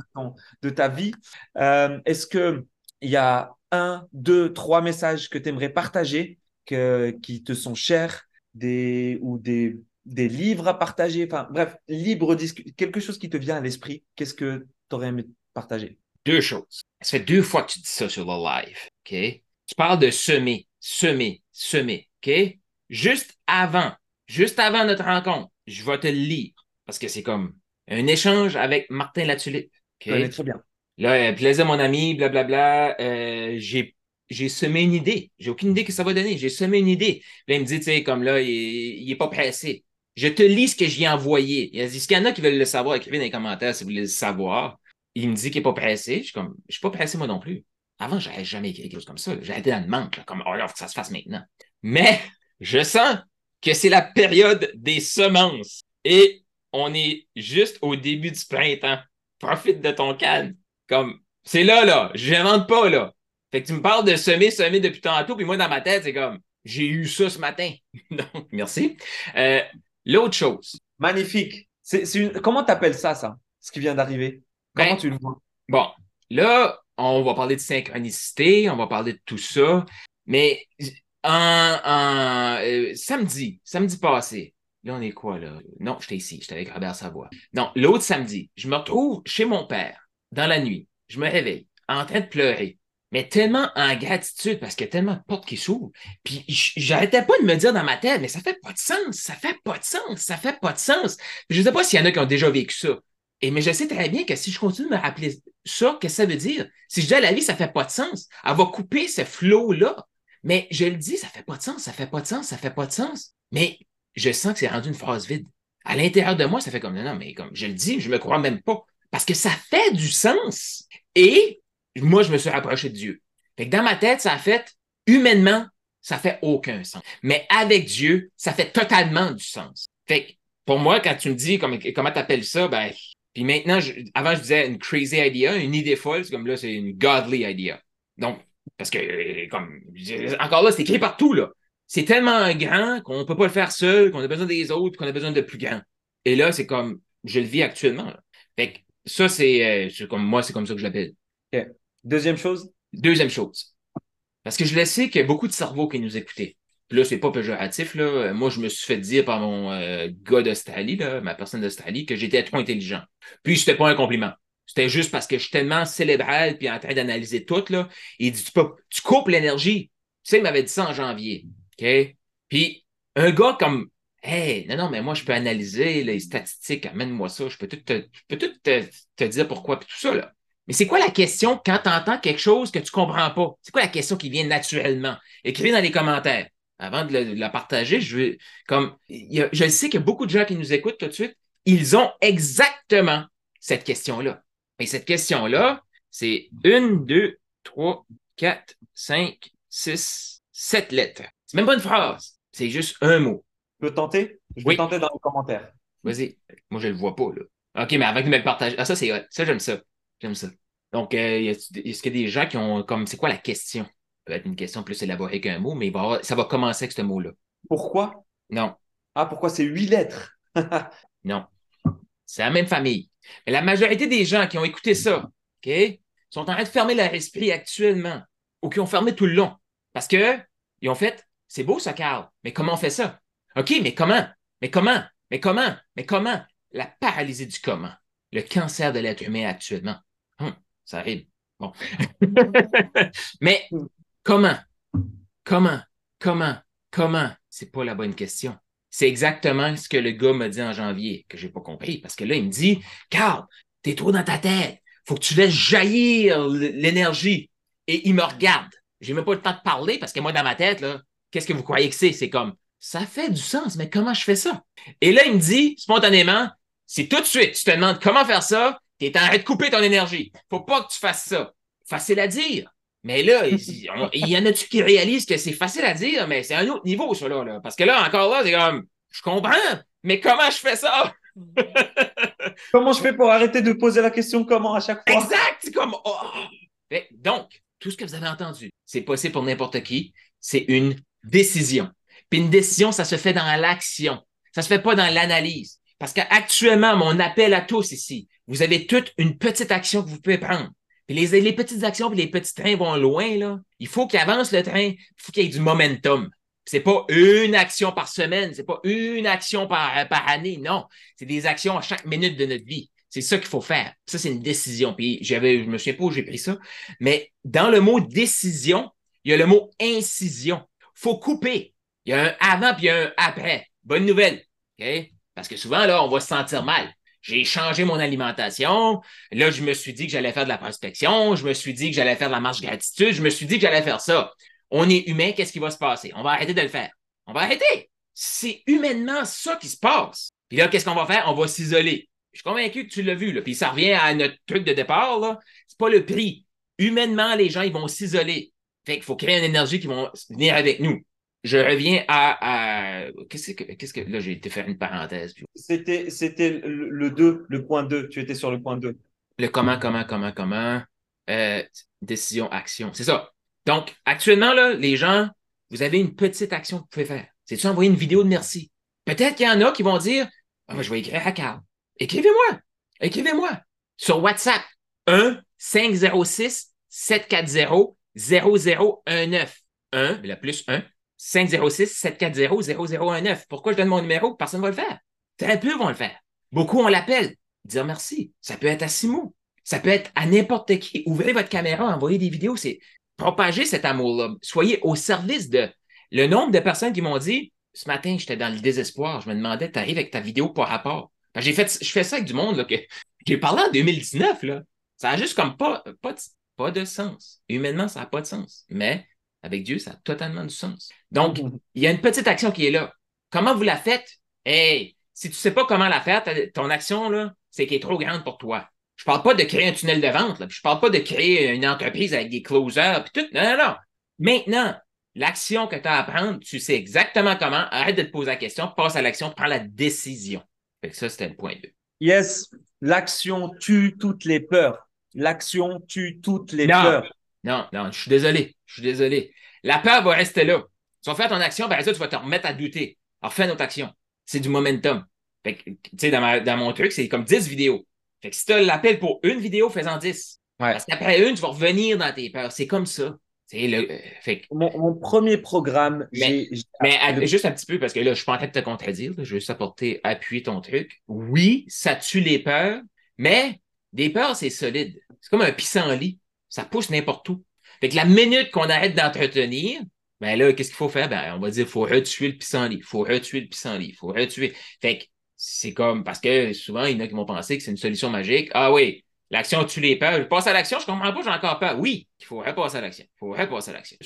de, ta vie. Euh, est-ce qu'il y a un, deux, trois messages que tu aimerais partager que, qui te sont chers des, ou des, des livres à partager? Enfin, bref, libre quelque chose qui te vient à l'esprit. Qu'est-ce que tu aurais aimé partager? Deux choses. Ça fait deux fois que tu dis ça sur le live. OK? Tu parles de semer, semer, semer. OK? Juste avant, juste avant notre rencontre, je vais te le lire parce que c'est comme un échange avec Martin Latulippe. Okay? très bien. Là, euh, plaisir, mon ami, blablabla. Euh, j'ai j'ai semé une idée. J'ai aucune idée que ça va donner. J'ai semé une idée. Là, il me dit, tu sais, comme là, il, n'est est pas pressé. Je te lis ce que j'ai envoyé. Il a dit, qu'il y en a qui veulent le savoir, écrivez dans les commentaires si vous voulez le savoir il me dit qu'il n'est pas pressé. Je suis comme, je suis pas pressé moi non plus. Avant, j'avais jamais écrit quelque chose comme ça. J'avais été dans le manque, comme, oh, il faut que ça se fasse maintenant. Mais je sens que c'est la période des semences et on est juste au début du printemps. Profite de ton calme. Comme, c'est là, là. Je n'invente pas, là. Fait que tu me parles de semer, semer depuis tantôt, puis moi, dans ma tête, c'est comme, j'ai eu ça ce matin. [laughs] Donc, merci. Euh, l'autre chose. Magnifique. C'est, Comment tu appelles ça, ça, ce qui vient d'arriver? Comment ben, tu le vois? Bon, là, on va parler de synchronicité, on va parler de tout ça, mais en, euh, samedi, samedi passé, là, on est quoi, là? Non, j'étais ici, j'étais avec Robert Savoie. Non, l'autre samedi, je me retrouve chez mon père, dans la nuit. Je me réveille, en train de pleurer mais tellement en gratitude parce qu'il y a tellement de portes qui s'ouvrent. Puis j'arrêtais pas de me dire dans ma tête, mais ça fait pas de sens, ça fait pas de sens, ça fait pas de sens. je sais pas s'il y en a qui ont déjà vécu ça. Et mais je sais très bien que si je continue de me rappeler ça, qu'est-ce que ça veut dire? Si je dis à la vie, ça fait pas de sens, elle va couper ce flot-là. Mais je le dis, ça fait pas de sens, ça fait pas de sens, ça fait pas de sens. Mais je sens que c'est rendu une phrase vide. À l'intérieur de moi, ça fait comme non, non, mais comme je le dis, je me crois même pas. Parce que ça fait du sens. Et moi, je me suis rapproché de Dieu. Fait que dans ma tête, ça a fait humainement, ça fait aucun sens. Mais avec Dieu, ça fait totalement du sens. Fait que pour moi, quand tu me dis comment tu appelles ça, ben, Puis maintenant, avant, je disais une crazy idea, une idée folle. C'est comme là, c'est une godly idea. Donc, parce que, comme, encore là, c'est écrit partout, là. C'est tellement grand qu'on ne peut pas le faire seul, qu'on a besoin des autres, qu'on a besoin de plus grand. Et là, c'est comme, je le vis actuellement. Fait que ça, euh, c'est comme moi, c'est comme ça que je l'appelle. Deuxième chose? Deuxième chose. Parce que je le sais qu'il y a beaucoup de cerveaux qui nous écoutaient. Là, c'est pas péjoratif. Là. Moi, je me suis fait dire par mon euh, gars d'Australie, ma personne d'Australie, que j'étais trop intelligent. Puis c'était pas un compliment. C'était juste parce que je suis tellement célébral puis en train d'analyser tout. Là. Il dit Tu, peux, tu coupes l'énergie. Tu sais, il m'avait dit ça en janvier. OK? Puis un gars comme Hey, non, non, mais moi, je peux analyser les statistiques, amène-moi ça, je peux tout te, je peux tout te, dire pourquoi, puis tout ça, là. Mais c'est quoi la question quand tu entends quelque chose que tu comprends pas? C'est quoi la question qui vient naturellement? Écrivez dans les commentaires. Avant de, la partager, je veux, comme, je sais qu'il y a beaucoup de gens qui nous écoutent tout de suite. Ils ont exactement cette question-là. Et cette question-là, c'est une, deux, trois, quatre, cinq, six, sept lettres. C'est même pas une phrase. C'est juste un mot. Tu peux tenter? Je vais tenter dans les commentaires. Vas-y. Moi, je le vois pas, là. OK, mais avec me partage. Ah, ça, c'est Ça, j'aime ça. J'aime ça. Donc, euh, est-ce qu'il y a des gens qui ont comme c'est quoi la question? Peut être une question plus élaborée qu'un mot, mais ça va commencer avec ce mot-là. Pourquoi? Non. Ah, pourquoi c'est huit lettres? [laughs] non. C'est la même famille. Mais la majorité des gens qui ont écouté ça, OK, sont en train de fermer leur esprit actuellement ou qui ont fermé tout le long. Parce que ils ont fait, c'est beau ça, Carl, mais comment on fait ça? OK, mais comment? Mais comment? Mais comment? Mais comment? La paralysie du comment. Le cancer de l'être humain actuellement. Hum, ça arrive. Bon. [laughs] mais comment? Comment? Comment? Comment? C'est pas la bonne question. C'est exactement ce que le gars m'a dit en janvier, que j'ai pas compris. Parce que là, il me dit, Carl, t'es trop dans ta tête. Faut que tu laisses jaillir l'énergie. Et il me regarde. J'ai même pas le temps de parler parce que moi, dans ma tête, là, qu'est-ce que vous croyez que c'est? C'est comme, ça fait du sens, mais comment je fais ça? Et là, il me dit spontanément, si tout de suite tu te demandes comment faire ça, tu es en train de couper ton énergie. Faut pas que tu fasses ça. Facile à dire. Mais là, il y en a-tu qui réalisent que c'est facile à dire, mais c'est un autre niveau, ça, là, Parce que là, encore là, c'est comme, je comprends, mais comment je fais ça? [laughs] comment je fais pour arrêter de poser la question comment à chaque fois? Exact! C'est comme, oh. Donc, tout ce que vous avez entendu, c'est possible pour n'importe qui. C'est une décision. Puis une décision, ça se fait dans l'action. Ça se fait pas dans l'analyse. Parce qu'actuellement, mon appel à tous ici, vous avez toute une petite action que vous pouvez prendre. Les, petites actions, puis les petits trains vont loin, là. Il faut qu'il avance le train, il faut qu'il y ait du momentum. C'est pas une action par semaine, c'est pas une action par, par année, non. C'est des actions à chaque minute de notre vie. C'est ça qu'il faut faire. Ça, c'est une décision. Puis j'avais, je me souviens pas j'ai pris ça, mais dans le mot décision, il y a le mot incision. Faut couper. Il y a un avant puis un après. Bonne nouvelle. Parce que souvent, là, on va se sentir mal. J'ai changé mon alimentation. Là, je me suis dit que j'allais faire de la prospection. Je me suis dit que j'allais faire de la marche gratitude. Je me suis dit que j'allais faire ça. On est humain, qu'est-ce qui va se passer? On va arrêter de le faire. On va arrêter. C'est humainement ça qui se passe. Puis là, qu'est-ce qu'on va faire? On va s'isoler. Je suis convaincu que tu l'as vu. Là. Puis ça revient à notre truc de départ. Là. C'est pas le prix. Humainement, les gens, ils vont s'isoler. Fait qu'il faut créer une énergie qui va venir avec nous je reviens à. Qu'est-ce que, qu'est-ce que. Là, j'ai été faire une parenthèse. C'était, c'était le 2, le point 2. Tu étais sur le point 2. Le comment, comment, comment, comment. Euh, décision, action. C'est ça. Donc, actuellement, là, les gens, vous avez une petite action que vous pouvez faire. C'est-tu envoyer une vidéo de merci? Peut-être qu'il y en a qui vont dire ah, Je vais écrire à Carl. Écrivez-moi. Écrivez-moi. Sur WhatsApp. 1 506 740 0019. 1, la plus 1 506-740-0019. Pourquoi je donne mon numéro? Personne ne va le faire. Très peu vont le faire. Beaucoup, on l'appelle. Dire merci. Ça peut être à six mots. Ça peut être à n'importe qui. Ouvrez votre caméra, envoyez des vidéos. C'est propager cet amour-là. Soyez au service de. Le nombre de personnes qui m'ont dit ce matin, j'étais dans le désespoir. Je me demandais, tu arrives avec ta vidéo par rapport? J'ai fait, je fais ça avec du monde là, que [laughs] j'ai parlé en 2019. Là. Ça a juste comme pas, pas, pas de sens. Humainement, ça n'a pas de sens. Mais avec Dieu, ça a totalement du sens. Donc, il y a une petite action qui est là. Comment vous la faites? Hey, si tu ne sais pas comment la faire, ton action, là, c'est qu'elle est trop grande pour toi. Je ne parle pas de créer un tunnel de vente, là, je ne parle pas de créer une entreprise avec des closers, puis tout. Non, non, non. Maintenant, l'action que tu as à prendre, tu sais exactement comment. Arrête de te poser la question, passe à l'action, prends la décision. Fait que ça, c'était le point 2. Yes, l'action tue toutes les peurs. L'action tue toutes les Non. peurs. Non, non, je suis désolé. Je suis désolé. La peur va rester là. Tu vas faire ton action, ben ça, tu vas te remettre à douter. Alors, fais notre action. C'est du momentum. Fait que, tu sais, dans, ma- dans mon truc, c'est comme 10 vidéos. Fait que si tu as l'appel pour une vidéo, fais-en 10. Ouais. Parce qu'après une, tu vas revenir dans tes peurs. C'est comme ça. C'est le, euh, fait que- Mon, mon premier programme, Mais- j'ai- j'ai- mais à- juste un petit peu, parce que là, je suis pas en train de te contredire. là. je veux juste apporter, appuyer ton truc. Oui, ça tue les peurs, mais des peurs, c'est solide. C'est comme un pissenlit. Ça pousse n'importe où. Fait que la minute qu'on arrête d'entretenir, ben là, qu'est-ce qu'il faut faire? Ben, on va dire, faut retuer le pissenlit. Faut retuer le pissenlit. Faut retuer. Fait que c'est comme, parce que souvent, il y en a qui vont penser que c'est une solution magique. Ah oui, l'action tue les peurs. Je passe à l'action, je comprends pas, j'ai encore peur. Oui, il faut repasser à l'action. Il faut repasser à l'action.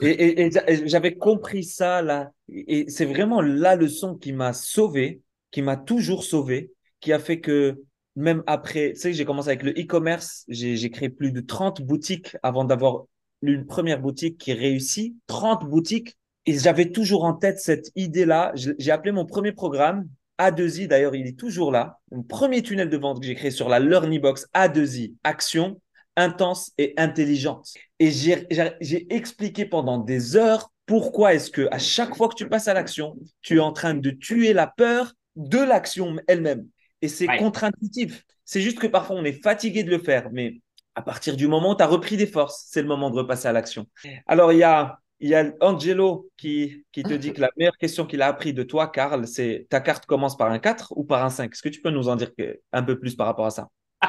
Et, et j'avais compris ça là. Et c'est vraiment la leçon qui m'a sauvé, qui m'a toujours sauvé, qui a fait que même après, tu sais, j'ai commencé avec le e-commerce, j'ai créé plus de 30 boutiques avant d'avoir une première boutique qui réussit, 30 boutiques. Et j'avais toujours en tête cette idée-là. J'ai appelé mon premier programme A2I, d'ailleurs, il est toujours là. Mon premier tunnel de vente que j'ai créé sur la Learning Box A2I, action, intense et intelligente. Et j'ai expliqué pendant des heures pourquoi est-ce que à chaque fois que tu passes à l'action, tu es en train de tuer la peur de l'action elle-même. Et c'est Ouais. contre-intuitif. C'est juste que parfois on est fatigué de le faire, mais à partir du moment où tu as repris des forces, c'est le moment de repasser à l'action. Alors il y a il y a Angelo qui, qui te dit [laughs] que la meilleure question qu'il a appris de toi, Karl, c'est ta carte commence par un 4 ou par un 5 Est-ce que tu peux nous en dire un peu plus par rapport à ça? [laughs]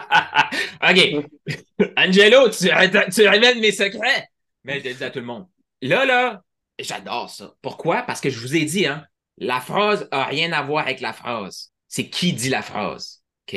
OK. [laughs] Angelo, tu, tu révèles mes secrets. Mais je le dis à tout le monde. Là, là, j'adore ça. Pourquoi? Parce que je vous ai dit, hein, la phrase a rien à voir avec la phrase. C'est qui dit la phrase. OK?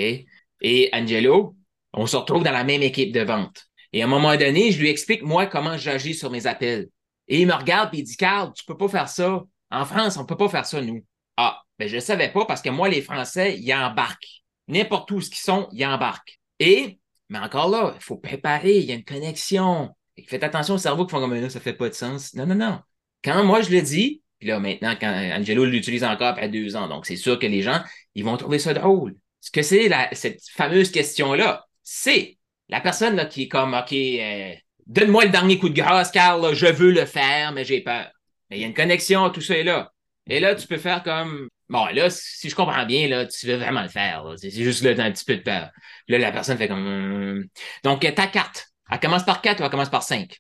Et Angelo, on se retrouve dans la même équipe de vente. Et à un moment donné, je lui explique, moi, comment j'agis sur mes appels. Et il me regarde et il dit, Carl, tu peux pas faire ça. En France, on peut pas faire ça, nous. Ah, ben, je savais pas parce que moi, les Français, ils embarquent. N'importe où ce qu'ils sont, ils embarquent. Et, mais encore là, il faut préparer, il y a une connexion. Faites attention au cerveau qui font comme là, ça fait pas de sens. Non, non, non. Quand moi je le dis, puis là maintenant, quand Angelo l'utilise encore après deux ans, donc c'est sûr que les gens, ils vont trouver ça drôle. Ce que c'est cette fameuse question-là, c'est la personne là, qui est comme OK, euh, donne-moi le dernier coup de grâce, Carl, là, je veux le faire, mais j'ai peur. Mais il y a une connexion, tout ça est là. Et là, tu peux faire comme Bon, là, si je comprends bien, là, tu veux vraiment le faire. C'est juste là, t'as un petit peu de peur. Là, la personne fait comme. Hum. Donc, ta carte, elle commence par 4 ou elle commence par 5?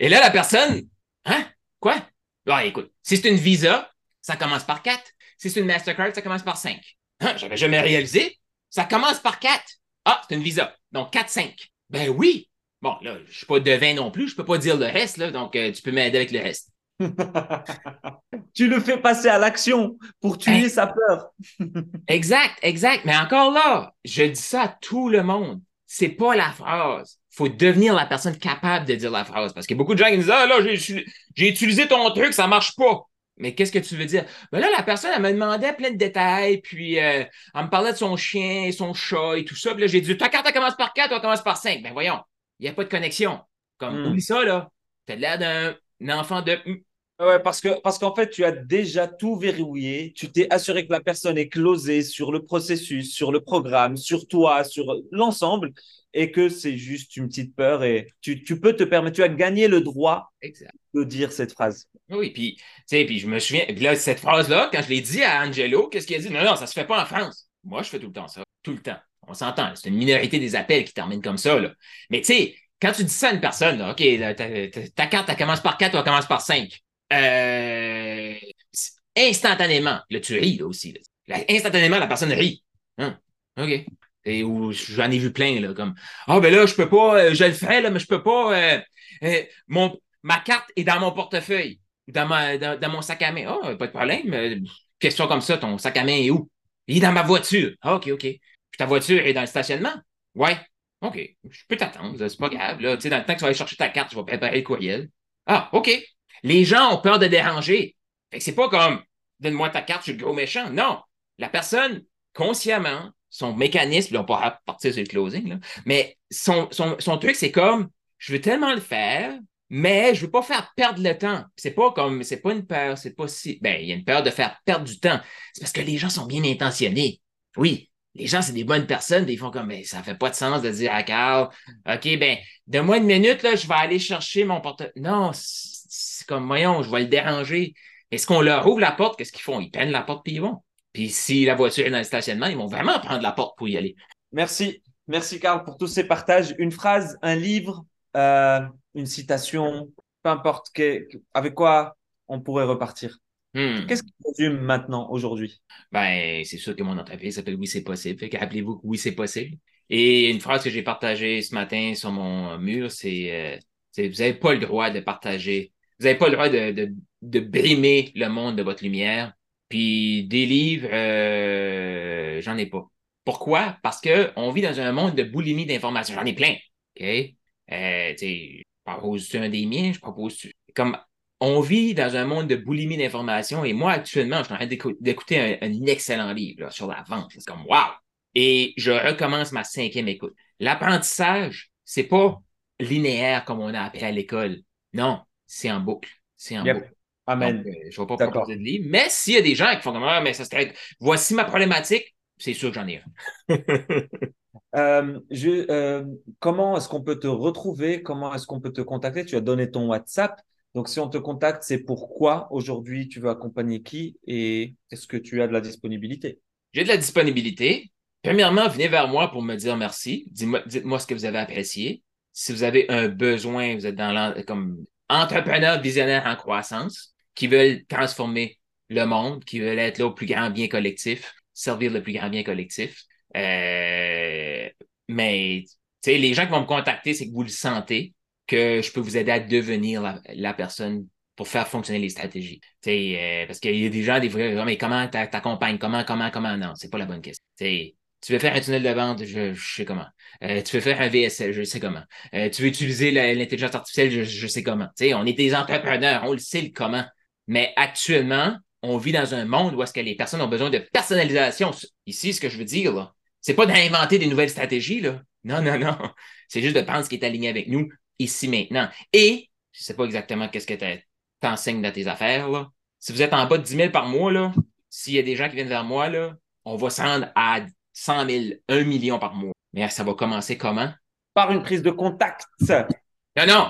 Et là, la personne, hein? Quoi? Ah, écoute, si c'est une Visa, ça commence par 4. Si c'est une Mastercard, ça commence par 5. Hein? J'avais jamais réalisé. Ça commence par 4. Ah, c'est une Visa. Donc, 4, 5. Ben oui. Bon, là, je suis pas devin non plus. Je peux pas dire le reste, là. Donc, euh, tu peux m'aider avec le reste. [laughs] tu le fais passer à l'action pour tuer Hein? sa peur. Exact, exact. Mais encore là, je dis ça à tout le monde. C'est pas la phrase. Faut devenir la personne capable de dire la phrase. Parce qu'il y a beaucoup de gens qui me disent, ah là, j'ai utilisé ton truc, ça marche pas. Mais qu'est-ce que tu veux dire? Ben là, la personne, elle me demandait plein de détails, puis euh, elle me parlait de son chien et son chat et tout ça. Puis là, j'ai dit, ta carte, elle commence par 4, elle commence par 5. Ben voyons, il n'y a pas de connexion. Comme, Hmm. oublie ça, là. T'as l'air d'un enfant de... Ouais, parce que parce qu'en fait, tu as déjà tout verrouillé. Tu t'es assuré que la personne est closée sur le processus, sur le programme, sur toi, sur l'ensemble, et que c'est juste une petite peur. Et tu, tu peux te permettre, tu as gagné le droit Exact. de dire cette phrase. Oui, puis, tu sais, puis je me souviens, puis là, cette phrase-là, quand je l'ai dit à Angelo, qu'est-ce qu'il a dit? Non, non, ça se fait pas en France. Moi, je fais tout le temps ça. Tout le temps. On s'entend. C'est une minorité des appels qui terminent comme ça, là. Mais tu sais, quand tu dis ça à une personne, là, OK, là, ta, ta- ta carte, elle commence par 4 ou elle commence par 5. Euh, instantanément, là, tu ris, là, aussi. là. Là, instantanément, la personne rit. Hein? OK. Où j'en ai vu plein, là, comme Ah, ben là, je peux pas, euh, je le ferais, là, mais je peux pas. euh, euh, mon, ma carte est dans mon portefeuille, dans, ma, dans, mon sac à main. Ah, pas de problème. question comme ça, ton sac à main est où? Il est dans ma voiture. Ah, OK, OK. Puis ta voiture est dans le stationnement? Ouais. OK. Je peux t'attendre, c'est pas grave. Là. Tu sais, dans le temps que tu vas aller chercher ta carte, je vais préparer le courriel. Ah, OK. Les gens ont peur de déranger. Fait que c'est pas comme donne-moi ta carte, je suis le gros méchant. Non. La personne, consciemment, son mécanisme, là, on pourra partir sur le closing, là, mais son, son, son truc, c'est comme je veux tellement le faire, mais je veux pas faire perdre le temps. C'est pas comme, c'est pas une peur, c'est pas si. Ben, il y a une peur de faire perdre du temps. C'est parce que les gens sont bien intentionnés. Oui, les gens, c'est des bonnes personnes, ils font comme, mais ça fait pas de sens de dire à Carl, OK, ben, donne-moi une minute, là, je vais aller chercher mon portefeuille. Non, c'est comme, voyons, je vais le déranger. Est-ce qu'on leur ouvre la porte? Qu'est-ce qu'ils font? Ils prennent la porte puis ils vont. Puis si la voiture est dans le stationnement, ils vont vraiment prendre la porte pour y aller. Merci. Merci, Carl, pour tous ces partages. Une phrase, un livre, euh, une citation, peu importe, avec quoi on pourrait repartir. Hmm. Qu'est-ce qui résume maintenant, aujourd'hui? Ben, c'est sûr que mon entreprise s'appelle Oui, c'est possible. Fait rappelez-vous que oui, c'est possible. Et une phrase que j'ai partagée ce matin sur mon mur, c'est euh, vous n'avez pas le droit de partager, vous n'avez pas le droit de, de, brimer le monde de votre lumière. Puis des livres, euh, j'en ai pas. Pourquoi? Parce qu'on vit dans un monde de boulimie d'informations. J'en ai plein. OK? Euh, je propose un des miens, je propose. Comme on vit dans un monde de boulimie d'informations et moi, actuellement, je suis en train d'écouter un, excellent livre sur la vente. C'est comme wow! Et je recommence ma cinquième écoute. L'apprentissage, c'est pas linéaire comme on a appris à l'école. Non, c'est en boucle. C'est en boucle. Amen. Euh, je ne vais pas proposer de livre. Mais s'il y a des gens qui font comme ah, mais ça serait. Voici ma problématique, c'est sûr que j'en ai. [laughs] Euh, euh, comment est-ce qu'on peut te retrouver? Comment est-ce qu'on peut te contacter? Tu as donné ton WhatsApp. Donc, si on te contacte, c'est pourquoi aujourd'hui tu veux accompagner qui et est-ce que tu as de la disponibilité? J'ai de la disponibilité. Premièrement, venez vers moi pour me dire merci. Dites-moi ce que vous avez apprécié. Si vous avez un besoin, vous êtes dans comme entrepreneur visionnaire en croissance qui veulent transformer le monde, qui veulent être là au plus grand bien collectif, servir le plus grand bien collectif. Euh, mais les gens qui vont me contacter, c'est que vous le sentez, que je peux vous aider à devenir la, personne pour faire fonctionner les stratégies. Euh, parce qu'il y a des gens, des fois, mais comment t'accompagnes? Comment, comment, comment? Non, c'est pas la bonne question. tu veux faire un tunnel de vente, je, sais comment. Euh, tu veux faire un VSL, je sais comment. Euh, tu veux utiliser l'intelligence artificielle, je, sais comment. on est des entrepreneurs, on le sait le comment. Mais actuellement, on vit dans un monde où est-ce que les personnes ont besoin de personnalisation. Ici, ce que je veux dire, là, c'est pas d'inventer des nouvelles stratégies, là. Non, non, non. [laughs] C'est juste de prendre ce qui est aligné avec nous ici maintenant. Et, je sais pas exactement qu'est-ce que tu t'enseignes dans tes affaires, là. Si vous êtes en bas de 10 000 par mois, là, s'il y a des gens qui viennent vers moi, là, on va se rendre à 100 000, 1 million par mois. Mais ça va commencer comment? Par une prise de contact. Non, non.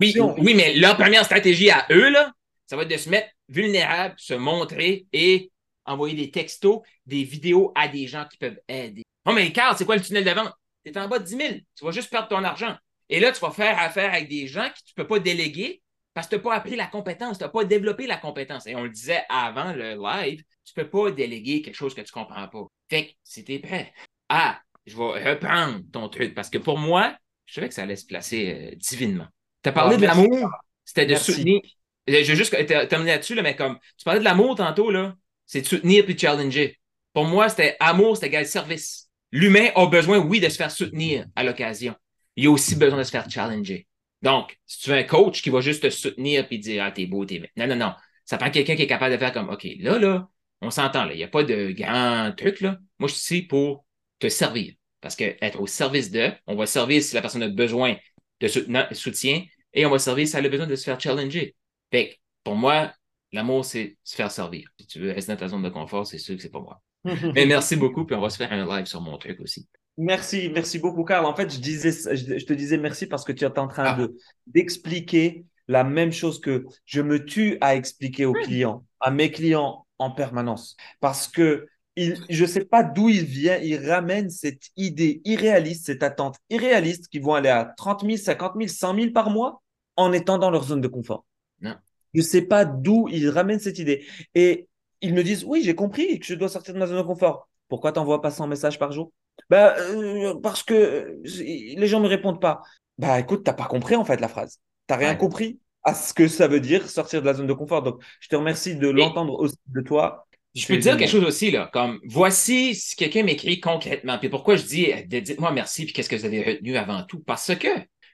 oui, oui, mais leur première stratégie à eux, là, ça va être de se mettre vulnérable, se montrer et envoyer des textos, des vidéos à des gens qui peuvent aider. Non, mais Carl, c'est quoi le tunnel de vente? Tu es en bas de 10 000. Tu vas juste perdre ton argent. Et là, tu vas faire affaire avec des gens que tu ne peux pas déléguer parce que tu n'as pas appris la compétence, tu n'as pas développé la compétence. Et on le disait avant le live, tu ne peux pas déléguer quelque chose que tu ne comprends pas. Fait que si tu es prêt, ah, je vais reprendre ton truc parce que pour moi, je savais que ça allait se placer euh, divinement. Tu as parlé de l'amour, c'était de soutenir. Je vais juste terminer là-dessus, mais comme tu parlais de l'amour tantôt, là, c'est de soutenir puis de challenger. Pour moi, c'était amour, c'était égal service. L'humain a besoin, oui, de se faire soutenir à l'occasion. Il a aussi besoin de se faire challenger. Donc, si tu veux un coach qui va juste te soutenir puis dire Ah, t'es beau, t'es Non, non, non. Ça prend quelqu'un qui est capable de faire comme OK, là, là, on s'entend, là. Il n'y a pas de grand truc, là. Moi, je suis ici pour te servir. Parce que être au service de, on va servir si la personne a besoin de soutien et on va servir si elle a besoin de se faire challenger. Fait pour moi, l'amour, c'est se faire servir. Si tu veux rester dans ta zone de confort, c'est sûr que c'est pas moi. [laughs] Mais merci beaucoup, puis on va se faire un live sur mon truc aussi. Merci, merci beaucoup, Carl. En fait, je, disais, je, te disais merci parce que tu es en train ah. de d'expliquer la même chose que je me tue à expliquer aux clients, à mes clients en permanence. Parce que il, je ne sais pas d'où il vient, il ramène cette idée irréaliste, cette attente irréaliste qui vont aller à 30 000, 50 000, 100 000 par mois en étant dans leur zone de confort. Je ne sais pas d'où ils ramènent cette idée. Et ils me disent, oui, j'ai compris que je dois sortir de ma zone de confort. Pourquoi tu n'envoies pas 100 messages par jour? Bah, euh, Parce que les gens ne me répondent pas. Bah écoute, tu n'as pas compris en fait la phrase. Tu n'as rien compris à ce que ça veut dire sortir de la zone de confort. Donc, je te remercie de l'entendre aussi de toi. Je peux te dire quelque chose aussi, là, comme voici si quelqu'un m'écrit concrètement. Puis pourquoi je dis dites-moi merci, puis qu'est-ce que vous avez retenu avant tout? Parce que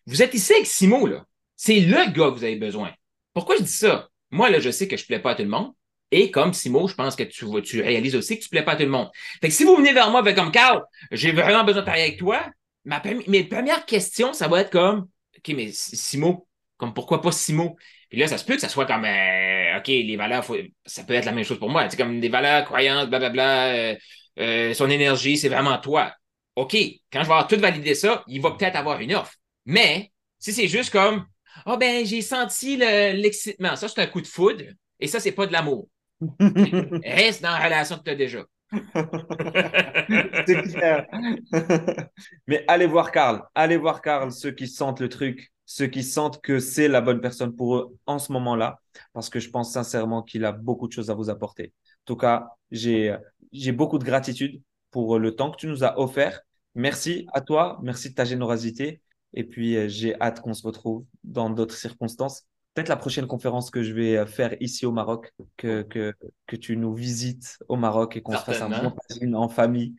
vous êtes ici avec Simo, là. C'est le gars que vous avez besoin. Pourquoi je dis ça? Moi, là, je sais que je ne plais pas à tout le monde. Et comme Simo, je pense que tu, réalises aussi que tu ne plais pas à tout le monde. Fait que si vous venez vers moi, comme Carl, j'ai vraiment besoin de parler avec toi, ma, mes premières questions, ça va être comme OK, mais Simo, comme pourquoi pas Simo? Puis là, ça se peut que ça soit comme euh, OK, les valeurs, ça peut être la même chose pour moi. C'est comme des valeurs, croyances, blablabla. Euh, euh, son énergie, c'est vraiment toi. OK, quand je vais avoir tout validé ça, il va peut-être avoir une offre. Mais si c'est juste comme Ah oh ben, j'ai senti l'excitement, ça c'est un coup de foudre et ça, c'est pas de l'amour. [laughs] Reste dans la relation que tu as déjà. c'est clair. Mais allez voir Carl. Allez voir Carl, ceux qui sentent le truc, ceux qui sentent que c'est la bonne personne pour eux en ce moment-là, parce que je pense sincèrement qu'il a beaucoup de choses à vous apporter. En tout cas, j'ai beaucoup de gratitude pour le temps que tu nous as offert. Merci à toi, merci de ta générosité. Et puis, euh, j'ai hâte qu'on se retrouve dans d'autres circonstances peut-être la prochaine conférence que je vais euh, faire ici au Maroc, que, que, que tu nous visites au Maroc et qu'on se fasse un montage en famille.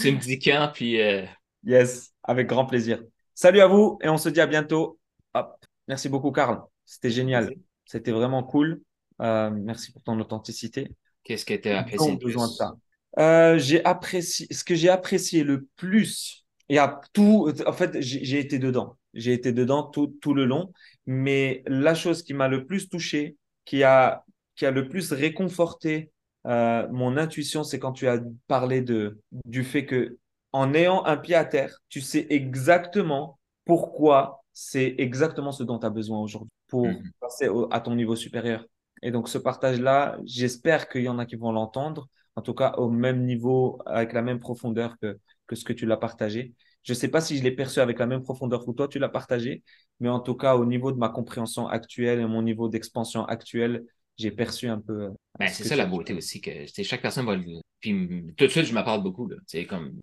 tu me dis quand, puis. Euh, yes, avec grand plaisir. Salut à vous et on se dit à bientôt. Hop. Merci beaucoup, Karl. C'était génial. C'était vraiment cool. Euh, merci pour ton authenticité. Qu'est-ce que tu as apprécié besoin de ça. j'ai apprécié, ce que j'ai apprécié le plus, et à tout, en fait, j'ai été dedans. J'ai été dedans tout, tout le long. Mais la chose qui m'a le plus touché, qui a, qui a le plus réconforté euh, mon intuition, c'est quand tu as parlé de, du fait que en ayant un pied à terre, tu sais exactement pourquoi c'est exactement ce dont tu as besoin aujourd'hui pour mhm. passer à ton niveau supérieur. Et donc, ce partage-là, j'espère qu'il y en a qui vont l'entendre, en tout cas au même niveau, avec la même profondeur que, que ce que tu l'as partagé. Je ne sais pas si je l'ai perçu avec la même profondeur que toi, tu l'as partagé, mais en tout cas, au niveau de ma compréhension actuelle et mon niveau d'expansion actuel, j'ai perçu un peu. Euh, ben, c'est ça la beauté aussi, que chaque personne va le. Puis tout de suite, je me parle beaucoup. Là. Comme,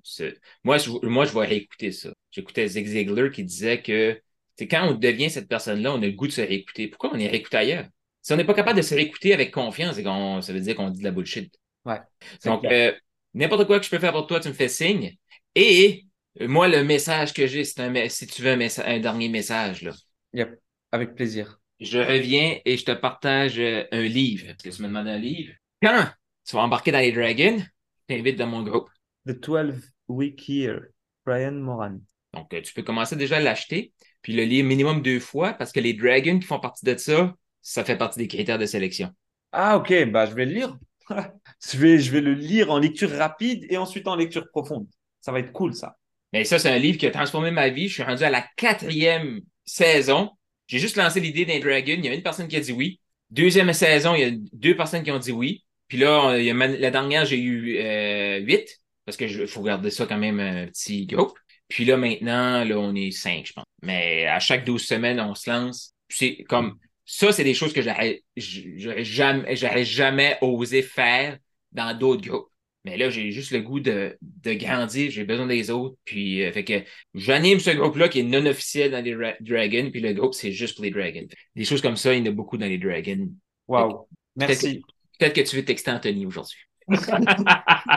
moi, je, moi, je vais réécouter ça. J'écoutais Zig Ziglar qui disait que quand on devient cette personne-là, on a le goût de se réécouter. Pourquoi on est réécouté ailleurs? Si on n'est pas capable de se réécouter avec confiance, ça veut dire qu'on dit de la bullshit. Ouais. Donc, euh, n'importe quoi que je peux faire pour toi, tu me fais signe. Et moi, le message que j'ai, c'est un, si tu veux un, un dernier message. Là. Yep, avec plaisir. Je reviens et je te partage euh, un livre. Parce que tu me demandes un livre. Quand tu vas embarquer dans les Dragons, je t'invite dans mon groupe. The 12 Week Year, Brian Moran. Donc, euh, tu peux commencer déjà à l'acheter, puis le lire minimum deux fois, parce que les Dragons qui font partie de ça, ça fait partie des critères de sélection. Ah, OK, bah, je vais le lire. [laughs] je, vais, je vais le lire en lecture rapide et ensuite en lecture profonde. Ça va être cool, ça. Mais ça, c'est un livre qui a transformé ma vie. Je suis rendu à la quatrième saison. J'ai juste lancé l'idée d'un dragon. Il y a une personne qui a dit oui. Deuxième saison, il y a deux personnes qui ont dit oui. Puis là, la dernière, j'ai eu euh, huit. Parce que faut garder ça quand même un petit groupe. Puis là, maintenant, là, on est cinq, je pense. Mais à chaque douze semaines, on se lance. C'est comme ça, c'est des choses que j'aurais jamais, jamais osé faire dans d'autres groupes. Mais là, j'ai juste le goût de, de grandir, j'ai besoin des autres. Puis, euh, fait que j'anime ce groupe-là qui est non officiel dans les Dragons, puis le groupe, c'est juste pour les Dragons. Des choses comme ça, il y en a beaucoup dans les Dragons. Wow. Merci. Peut-être que, tu veux texter Anthony aujourd'hui. [laughs]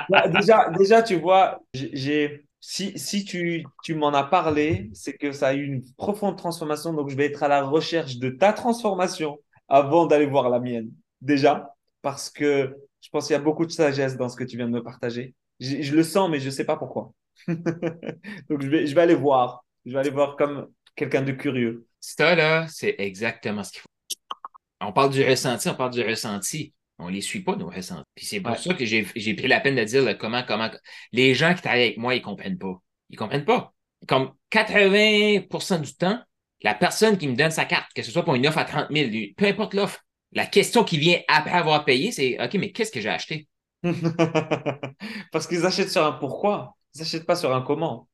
Bah, déjà, déjà, tu vois, j'ai. Si, si tu, tu m'en as parlé, c'est que ça a eu une profonde transformation. Donc, je vais être à la recherche de ta transformation avant d'aller voir la mienne. Déjà, parce que je pense qu'il y a beaucoup de sagesse dans ce que tu viens de me partager. Je, le sens, mais je ne sais pas pourquoi. [laughs] Donc, je vais, je vais aller voir. Je vais aller voir comme quelqu'un de curieux. Ça, là, c'est exactement ce qu'il faut. On parle du ressenti, on parle du ressenti. On ne les suit pas, nos ressentis. Puis c'est pour ça que j'ai pris la peine de dire comment, comment. Les gens qui travaillent avec moi, ils ne comprennent pas. Ils ne comprennent pas. Comme 80% du temps, la personne qui me donne sa carte, que ce soit pour une offre à 30 000, peu importe l'offre, la question qui vient après avoir payé, c'est OK, mais qu'est-ce que j'ai acheté? [laughs] Parce qu'ils achètent sur un pourquoi. Ils n'achètent pas sur un comment.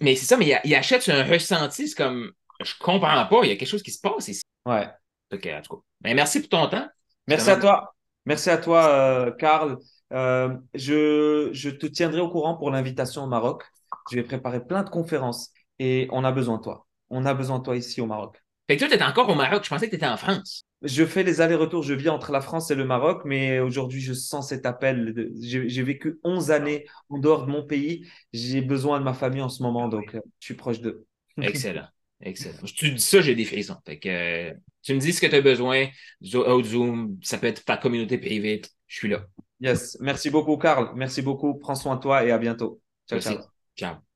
Mais c'est ça, mais ils, achètent sur un ressenti. C'est comme je comprends pas, il y a quelque chose qui se passe ici. Ouais. OK, en tout cas. Ben, merci pour ton temps. Merci à toi. Merci à toi, euh, Karl. Euh, je, je te tiendrai au courant pour l'invitation au Maroc. Je vais préparer plein de conférences et on a besoin de toi. On a besoin de toi ici au Maroc. Fait que toi, tu étais encore au Maroc. Je pensais que tu étais en France. Je fais les allers-retours. Je vis entre la France et le Maroc, mais aujourd'hui, je sens cet appel. J'ai vécu 11 années en dehors de mon pays. J'ai besoin de ma famille en ce moment, donc euh, je suis proche d'eux. Excellent. Excellent. Tu dis ça, j'ai des frissons. Fait que, euh, tu me dis ce que tu as besoin. Zoom, ça peut être ta communauté privée. Je suis là. Yes. Merci beaucoup, Carl. Merci beaucoup. Prends soin de toi et à bientôt. Ciao, ciao. Ciao.